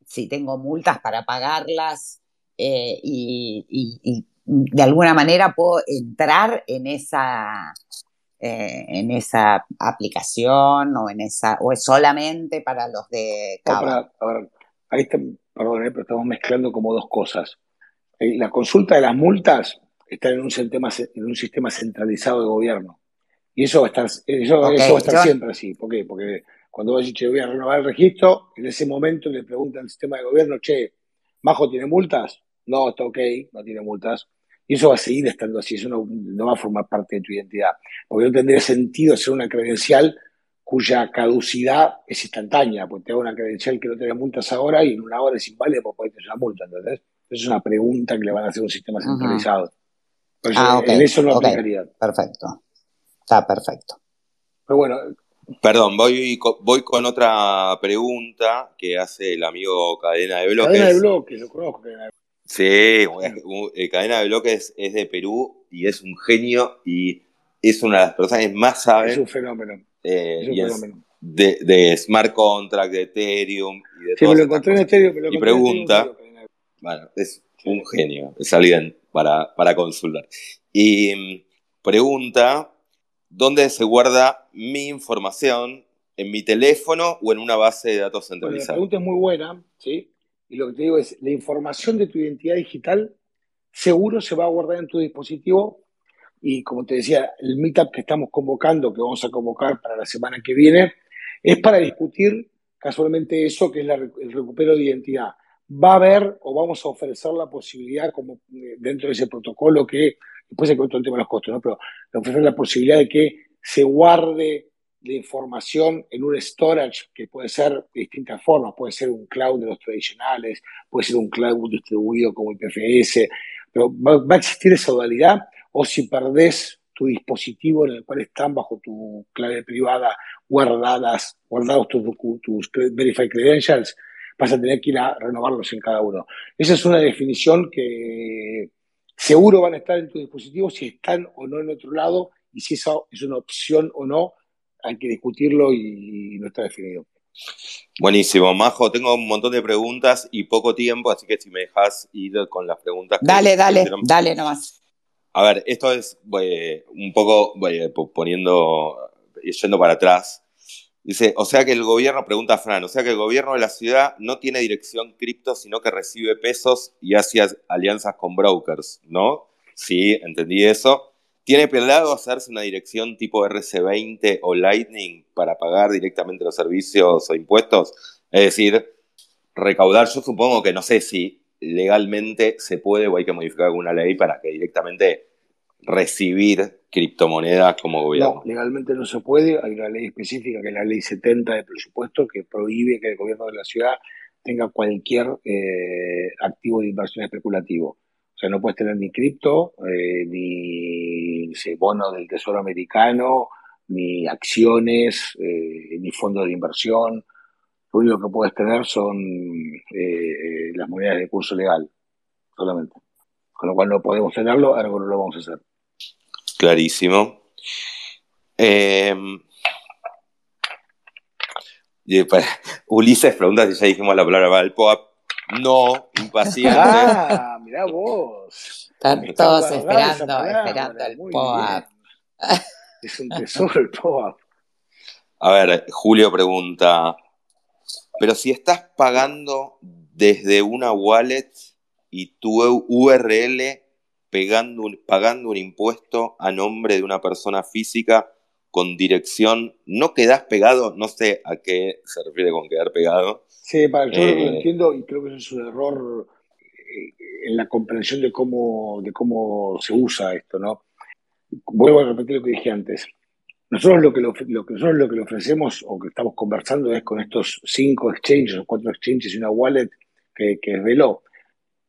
si tengo multas para pagarlas eh, y, de alguna manera puedo entrar en esa eh, en esa aplicación o en esa o es solamente para los de Cava? ahí está, perdón, eh, pero estamos mezclando como dos cosas. Eh, la consulta de las multas está en un sistema, en un sistema centralizado de gobierno. Y eso va a estar, eso, va a estar siempre así. ¿Por qué? Porque cuando vos decís, che, voy a renovar el registro, en ese momento le preguntan al sistema de gobierno, che, ¿Majo tiene multas? No, está ok, no tiene multas. Y eso va a seguir estando así, eso no, va a formar parte de tu identidad. Porque no tendría sentido hacer una credencial cuya caducidad es instantánea, porque te hago una credencial que no tiene multas ahora y en una hora es inválida porque puede tener una multa, ¿entendés? Esa es una pregunta que le van a hacer un sistema centralizado. ah, en eso no aplicaría. Perfecto. Está perfecto. Pero bueno. Perdón, voy, voy con otra pregunta que hace el amigo Cadena de Bloques. Cadena de Bloques, lo conozco. Sí, eh, Cadena de Bloques es de Perú y es un genio y es una de las personas que más saben. Es un fenómeno. Eh, es un fenómeno. de, smart contract, de Ethereum y de sí, me lo encontré en Ethereum. y pregunta, bueno, es un genio, es alguien para, para consultar. Y mm, pregunta, ¿dónde se guarda mi información? ¿En mi teléfono o en una base de datos centralizada? la pregunta es muy buena, ¿sí? Y lo que te digo es, la información de tu identidad digital seguro se va a guardar en tu dispositivo y como te decía, el meetup que estamos convocando, que vamos a convocar para la semana que viene, es para discutir casualmente eso, que es el recupero de identidad. Va a haber o vamos a ofrecer la posibilidad, como eh, dentro de ese protocolo, que después se cuento el tema de los costos, ¿no? pero ofrecer la posibilidad de que se guarde la información en un storage que puede ser de distintas formas, puede ser un cloud de los tradicionales, puede ser un cloud distribuido como IPFS, pero va, va a existir esa dualidad o si perdés tu dispositivo en el cual están bajo tu clave privada guardadas, guardados tus, tus Verified Credentials, vas a tener que ir a renovarlos en cada uno. Esa es una definición que seguro van a estar en tu dispositivo si están o no en otro lado y si eso es una opción o no, hay que discutirlo y no está definido. Buenísimo, Majo, tengo un montón de preguntas y poco tiempo, así que si me dejas ir con las preguntas. Dale, dale, dale nomás. A ver, esto es un poco poniendo, yendo para atrás. Dice, o sea que el gobierno, pregunta Fran, o sea que el gobierno de la ciudad no tiene dirección cripto, sino que recibe pesos y hace alianzas con brokers, ¿no? Sí, entendí eso. ¿Tiene planeado hacerse una dirección tipo RC20 o Lightning para pagar directamente los servicios o impuestos? Es decir, recaudar, yo supongo que no sé si legalmente se puede o hay que modificar alguna ley para que directamente recibir criptomonedas como gobierno. No, legalmente no se puede. Hay una ley específica que es la ley 70 de presupuesto que prohíbe que el gobierno de la ciudad tenga cualquier eh, activo de inversión especulativo. O sea, no puedes tener ni cripto, eh, ni bonos del Tesoro Americano, ni acciones, eh, ni fondos de inversión lo único que puedes tener son eh, las monedas de curso legal, solamente. Con lo cual no podemos tenerlo, algo no lo vamos a hacer. Clarísimo. Em, Ulises pregunta si ya dijimos la palabra Valpoa. No, impaciente. Ah, mirá vos. Están todos esperando, esperando el POAP. Es un tesoro el POAP. A ver, Julio pregunta, pero si estás pagando desde una wallet y tu URL pegando pagando un impuesto a nombre de una persona física con dirección, ¿no quedas pegado? No sé a qué se refiere con quedar pegado. Sí, para, yo lo eh, entiendo y creo que eso es un error en la comprensión de cómo, de cómo se usa esto, ¿no? Vuelvo a repetir lo que dije antes. Nosotros lo que, lo, que nosotros lo que le ofrecemos o que estamos conversando es con estos cinco exchanges o cuatro exchanges y una wallet que, que Velo,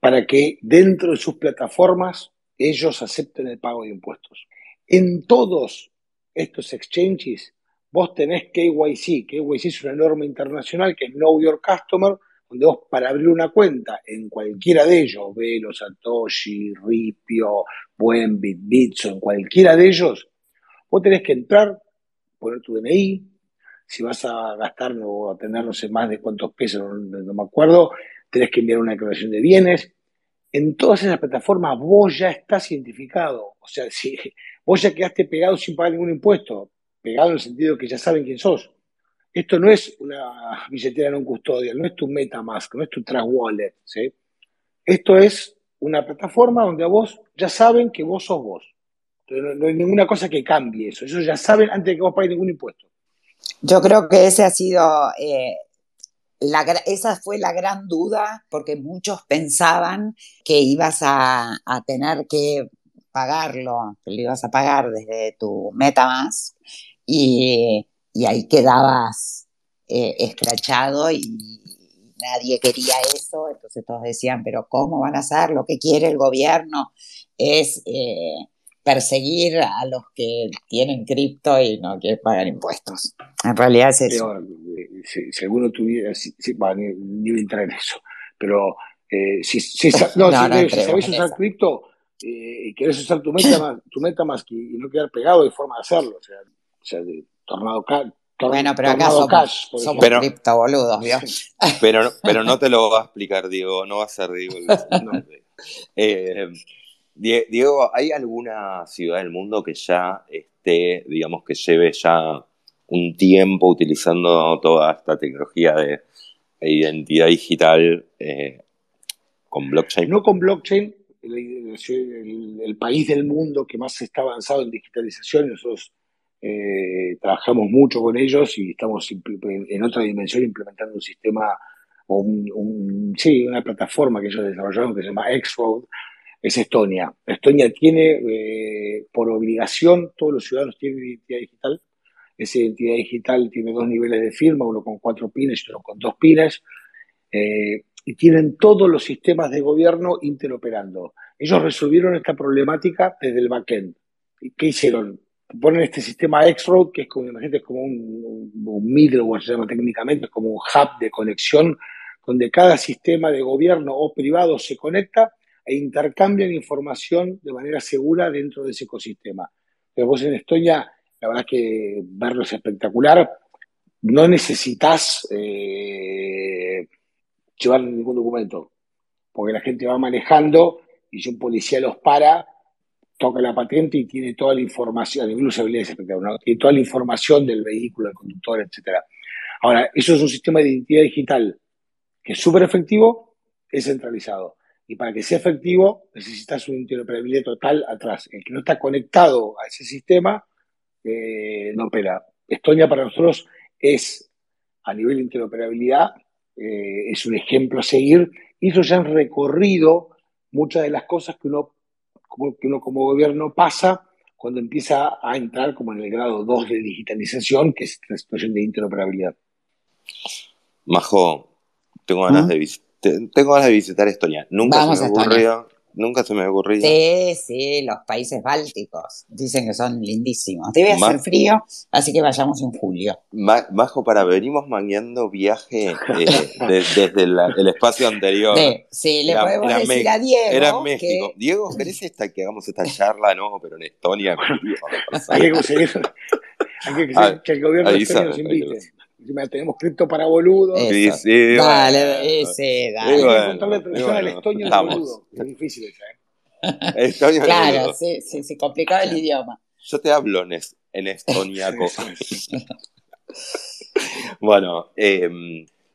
para que dentro de sus plataformas ellos acepten el pago de impuestos. En todos estos exchanges vos tenés KYC. KYC es una norma internacional que es Know Your Customer, donde vos para abrir una cuenta en cualquiera de ellos, Velo, Satoshi, Ripio, Buenbit, Bitso, en cualquiera de ellos, Vos tenés que entrar, poner tu DNI, si vas a gastar o a tener no sé más de cuántos pesos, no, me acuerdo, tenés que enviar una declaración de bienes. En todas esas plataformas vos ya estás identificado. O sea, si vos ya quedaste pegado sin pagar ningún impuesto, pegado en el sentido que ya saben quién sos. Esto no es una billetera no custodia, no es tu MetaMask, no es tu Trust Wallet. ¿sí? Esto es una plataforma donde a vos ya saben que vos sos vos. No, hay ninguna cosa que cambie eso. Eso ya saben antes de que vos pagues ningún impuesto. Yo creo que ese ha sido, eh, la, esa fue la gran duda, porque muchos pensaban que ibas a, tener que pagarlo, que lo ibas a pagar desde tu MetaMask y, y ahí quedabas eh, escrachado y nadie quería eso, entonces todos decían, pero ¿cómo van a hacer? Lo que quiere el gobierno es... Eh, perseguir a los que tienen cripto y no quieren pagar impuestos. En realidad es eso. si, alguno tuviera, ni, ni, entrar en eso, pero eh, si, si, no, si, sabes usar cripto eh, y querés usar tu meta, tu MetaMask y, no quedar pegado, hay forma de hacerlo. O sea, o sea de Tornado, Cash bueno, pero acá somos, somos pero, criptoboludos, ¿vio? Pero, pero no te lo va a explicar, Diego, no va a ser Diego. Eh, Diego, ¿hay alguna ciudad del mundo que ya esté, digamos, que lleve ya un tiempo utilizando toda esta tecnología de identidad digital eh, con blockchain? No con blockchain, el, país del mundo que más está avanzado en digitalización, nosotros eh, trabajamos mucho con ellos y estamos en otra dimensión implementando un sistema o un, sí, una plataforma que ellos desarrollaron que se llama X-Road, es Estonia. Estonia tiene eh, por obligación, todos los ciudadanos tienen identidad digital. Esa identidad digital tiene dos niveles de firma, uno con cuatro pines y otro con dos pines. Eh, y tienen todos los sistemas de gobierno interoperando. Ellos resolvieron esta problemática desde el backend. ¿Qué hicieron? Ponen este sistema X-Road, que es como, es como un, un middleware, se llama técnicamente, es como un hub de conexión, donde cada sistema de gobierno o privado se conecta e intercambian información de manera segura dentro de ese ecosistema. Pero vos en Estonia, la verdad que verlo es espectacular. No necesitas eh, llevar ningún documento, porque la gente va manejando y si un policía los para, toca la patente y tiene toda la información, incluso habilidades espectaculares, tiene toda la información del vehículo, del conductor, etc. Ahora, eso es un sistema de identidad digital que es súper efectivo, es centralizado. Y para que sea efectivo, necesitas una interoperabilidad total atrás. El que no está conectado a ese sistema eh, no opera. Estonia para nosotros es, a nivel de interoperabilidad, eh, es un ejemplo a seguir. Y eso ya han recorrido muchas de las cosas que uno que uno como gobierno pasa cuando empieza a entrar como en el grado 2 de digitalización, que es la situación de interoperabilidad. Majo, tengo ganas, de, tengo ganas de visitar Estonia. Nunca se me ocurrió, Nunca se me ha ocurrido. Sí, sí, los países bálticos. Dicen que son lindísimos. Debe hacer frío, así que vayamos en julio. bajo para, venimos mangueando viaje eh, desde el espacio anterior. Sí, le podemos decir a Diego. Era en México. Diego, ¿querés esta, que hagamos esta charla? No, pero en Estonia. hay que conseguir. Hay que, ah, que el gobierno de Estonia nos invite tenemos cripto para boludos. Sí, sí, dale, ese, dale. Hay que contarle atención al estonio del boludo. Es difícil esa, ¿eh? Estonio claro, sí, sí, sí, complicado el idioma. Yo te hablo en, en estoniaco. bueno, eh,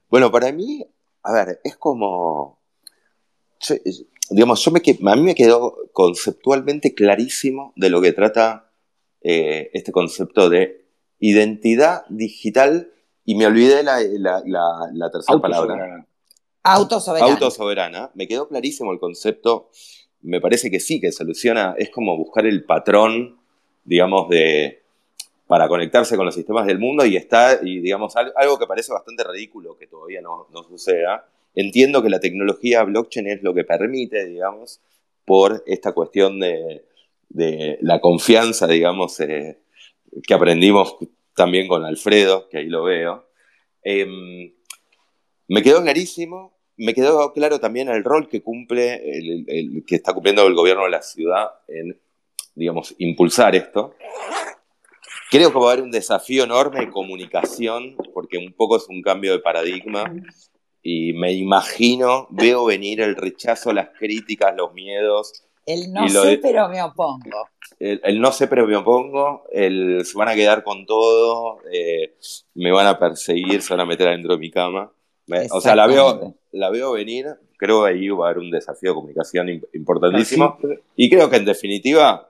bueno, para mí, a ver, es como. digamos, yo me, a mí me quedó conceptualmente clarísimo de lo que trata eh, este concepto de identidad digital y me olvidé la, tercera palabra. Autosoberana. Autosoberana. Me quedó clarísimo el concepto. Me parece que sí, que soluciona, es como buscar el patrón, digamos, de para conectarse con los sistemas del mundo y está, y digamos, algo que parece bastante ridículo que todavía no, suceda. Entiendo que la tecnología blockchain es lo que permite, digamos, por esta cuestión de, la confianza, digamos, eh, que aprendimos también con Alfredo, que ahí lo veo. Em, me quedó clarísimo, me quedó claro también el rol que cumple, el, que está cumpliendo el gobierno de la ciudad en, digamos, impulsar esto. Creo que va a haber un desafío enorme de comunicación, porque un poco es un cambio de paradigma. Y me imagino, veo venir el rechazo, las críticas, los miedos, el no sé, pero me opongo. El, no sé, pero me opongo. El, se van a quedar con todo. Eh, me van a perseguir, se van a meter adentro de mi cama. o sea, la veo, la veo venir. Creo que ahí va a haber un desafío de comunicación importantísimo. Y creo que en definitiva,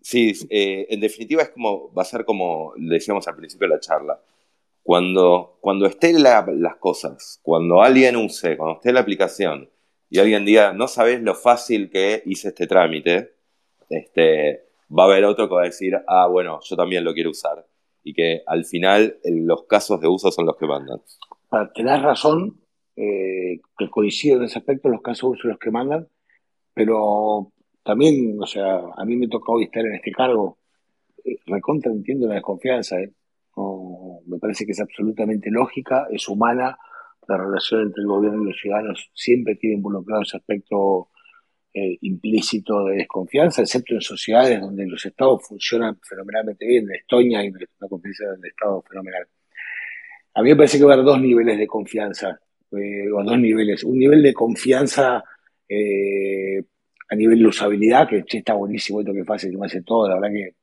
sí, eh, en definitiva es como, va a ser como decíamos al principio de la charla. Cuando, cuando estén las cosas, cuando alguien use, cuando esté la aplicación, y alguien diga, no sabes lo fácil que hice este trámite, este, va a haber otro que va a decir, ah, bueno, yo también lo quiero usar. Y que al final los casos de uso son los que mandan. Para tener razón, eh, que coincido en ese aspecto, los casos de uso son los que mandan, pero también, o sea, a mí me toca hoy estar en este cargo. Eh, recontra entiendo la desconfianza, ¿eh? me parece que es absolutamente lógica, es humana. La relación entre el gobierno y los ciudadanos siempre tiene involucrado ese aspecto eh, implícito de desconfianza, excepto en sociedades donde los estados funcionan fenomenalmente bien. En Estonia hay una confianza del estado fenomenal. A mí me parece que va a haber dos niveles de confianza, eh, o dos niveles. Un nivel de confianza eh, a nivel de usabilidad, que está buenísimo esto que fácil, que me hace todo, la verdad que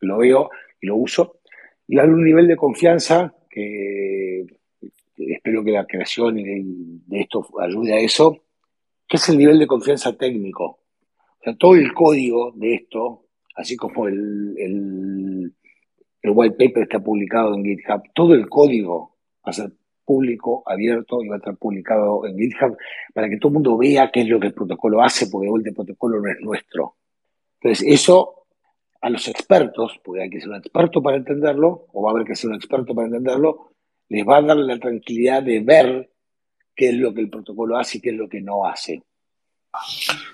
lo veo y lo uso. Y hay un nivel de confianza que, espero que la creación de esto ayude a eso, que es el nivel de confianza técnico. O sea, todo el código de esto, así como el, el, el white paper está publicado en GitHub, todo el código va a ser público, abierto y va a estar publicado en GitHub para que todo el mundo vea qué es lo que el protocolo hace, porque de vuelta el protocolo no es nuestro. Entonces, eso a los expertos, porque hay que ser un experto para entenderlo, o va a haber que ser un experto para entenderlo, les va a dar la tranquilidad de ver qué es lo que el protocolo hace y qué es lo que no hace.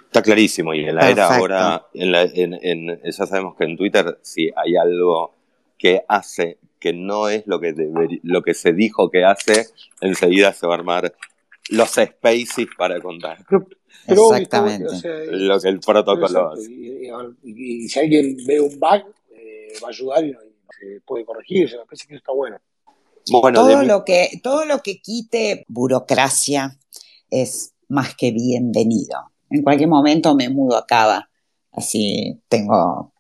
Está clarísimo, y en la era ahora, en ya sabemos que en Twitter si hay algo que hace que no es lo que, lo que se dijo que hace, enseguida se va a armar los spaces para contar. Exactamente. lo que el protocolo hace. Y, si alguien ve un bug, eh, va a ayudar y, se puede corregir. me parece que eso está bueno. Todo, lo que, todo lo que quite burocracia es más que bienvenido. En cualquier momento me mudo a Cava, así tengo,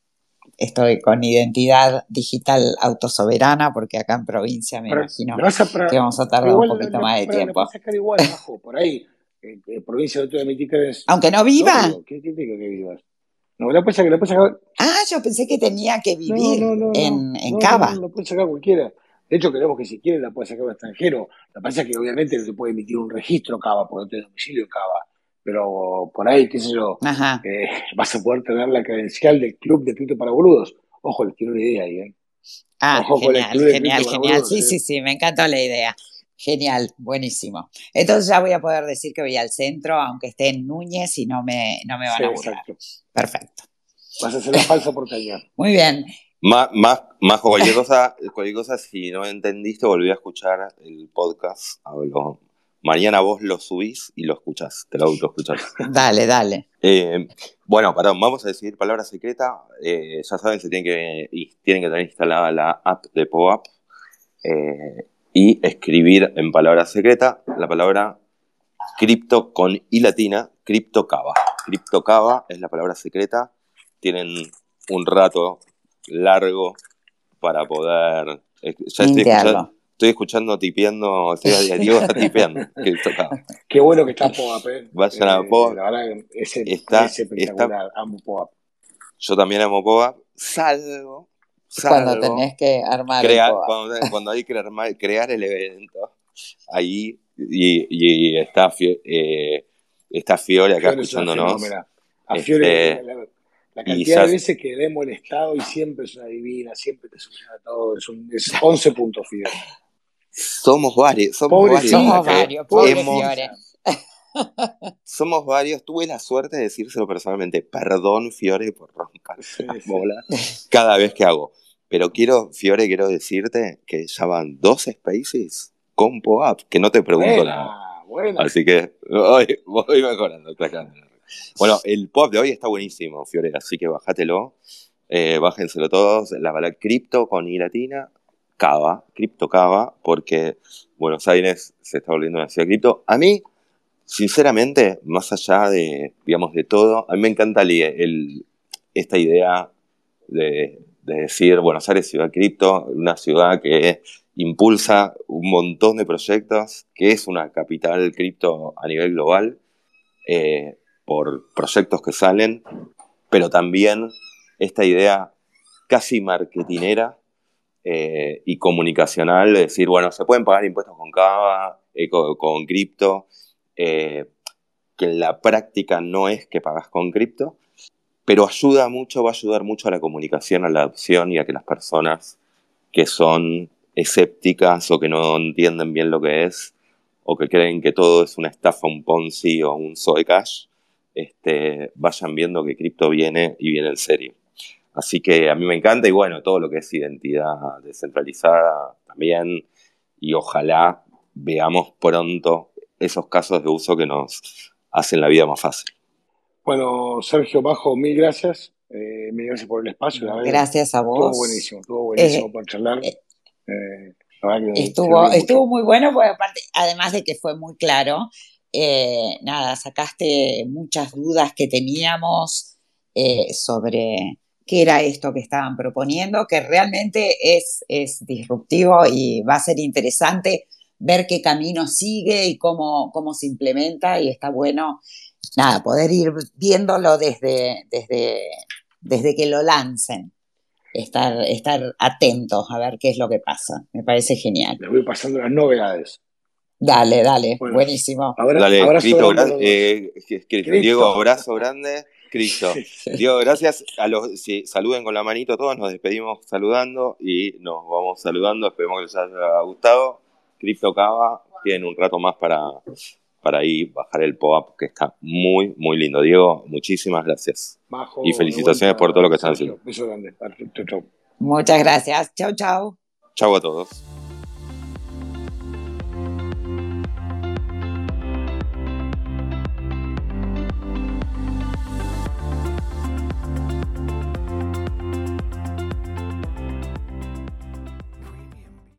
estoy con identidad digital autosoberana, porque acá en provincia me imagino que vamos a tardar un poquito más de tiempo. a sacar igual, por ahí. En, provincia de emitir Aunque no viva. ¿Qué, qué, que vivas? No, la puedes sacar, la puedes sacar. Ah, yo pensé que tenía que vivir en, en Cava. No, no, puede sacar cualquiera. De hecho, queremos que si quiere la puede sacar un extranjero. Lo que pasa es que obviamente no se puede emitir un registro Cava, porque no tiene domicilio Cava. Pero por ahí, qué sé yo, eh, vas a poder tener la credencial del Club de Cripto para Boludos. Ojo, les quiero una idea ahí, ¿eh? Ah, genial, genial, genial. sí, ¿eh? sí, sí, me encantó la idea. Genial, buenísimo. Entonces ya voy a poder decir que voy al centro, aunque esté en Núñez y no me, no me van a burlar. Perfecto. Vas a hacer la falsa porteña. Muy bien. Más, más, más cualquier cosa, cualquier cosa, si no entendiste, volví a escuchar el podcast. Hablo. Mañana vos lo subís y lo escuchás, te lo escuchás. dale, dale. Eh, bueno, perdón, vamos a decidir palabra secreta. Eh, ya saben, se tienen que, tienen que tener instalada la app de POAP. Eh, y escribir en palabra secreta la palabra cripto con i latina, criptocava. Criptocava es la palabra secreta. Tienen un rato largo para poder. Ya estoy escuchando, estoy escuchando tipeando, estoy, Diego está tipeando. Qué bueno que está POAP, ¿eh? Vayan a POAP. La verdad es, está, espectacular, amo POAP. Yo también amo POAP, salvo cuando tenés que armar cuando, hay que armar, crear el evento, ahí y, está, eh, está Fiore acá escuchándonos. A Fiore, este, la, cantidad de veces que le hemos molestado y siempre es una divina, siempre te soluciona todo, es, un, es 11 puntos Fiore. Somos varios, somos varios. Somos varios, Fiore. Somos varios. Tuve la suerte de decírselo personalmente. Perdón, Fiore, por romper la bola cada vez que hago. Pero quiero, Fiore, quiero decirte que ya van dos spaces con POAP, que no te pregunto nada. Así que voy, voy mejorando. Bueno, el POAP de hoy está buenísimo, Fiore, así que bájatelo. Eh, bájenselo todos. La palabra cripto con I latina, Cava, cripto Cava, porque Buenos Aires se está volviendo una ciudad cripto. A mí, sinceramente, más allá de, digamos, de todo, a mí me encanta el, esta idea de de decir Buenos Aires Ciudad Cripto, una ciudad que impulsa un montón de proyectos, que es una capital cripto a nivel global, eh, por proyectos que salen, pero también esta idea casi marketinera eh, y comunicacional de decir, bueno, se pueden pagar impuestos con Cava, eh, con, cripto, que en la práctica no es que pagas con cripto, pero ayuda mucho, va a ayudar mucho a la comunicación, a la adopción y a que las personas que son escépticas o que no entienden bien lo que es o que creen que todo es una estafa, un Ponzi o un Zoe Cash, este, vayan viendo que cripto viene y viene en serio. Así que a mí me encanta y bueno, todo lo que es identidad descentralizada también y ojalá veamos pronto esos casos de uso que nos hacen la vida más fácil. Bueno, Sergio Bajo, mil gracias. Eh, mil gracias por el espacio. gracias a vos. Estuvo buenísimo, estuvo buenísimo eh, por charlar. Eh, estuvo, estuvo muy bueno, porque aparte, además de que fue muy claro, nada, sacaste muchas dudas que teníamos sobre qué era esto que estaban proponiendo, que realmente es, es disruptivo y va a ser interesante ver qué camino sigue y cómo, cómo se implementa y está bueno, nada, poder ir viéndolo desde, desde, desde que lo lancen. Estar, estar atentos a ver qué es lo que pasa. Me parece genial. Les voy pasando las novedades. Dale, dale, buenísimo. dale, abrazo eh, Diego, abrazo grande. Cristo. Diego, gracias. A los, si saluden con la manito todos, nos despedimos saludando y nos vamos saludando. Esperemos que les haya gustado. Crypto Cava tienen un rato más para, para ir bajar el POAP, que está muy, muy lindo. Diego, muchísimas gracias. y felicitaciones por todo lo que están haciendo. Beso grande. Muchas gracias. Chao, chao. Chao a todos.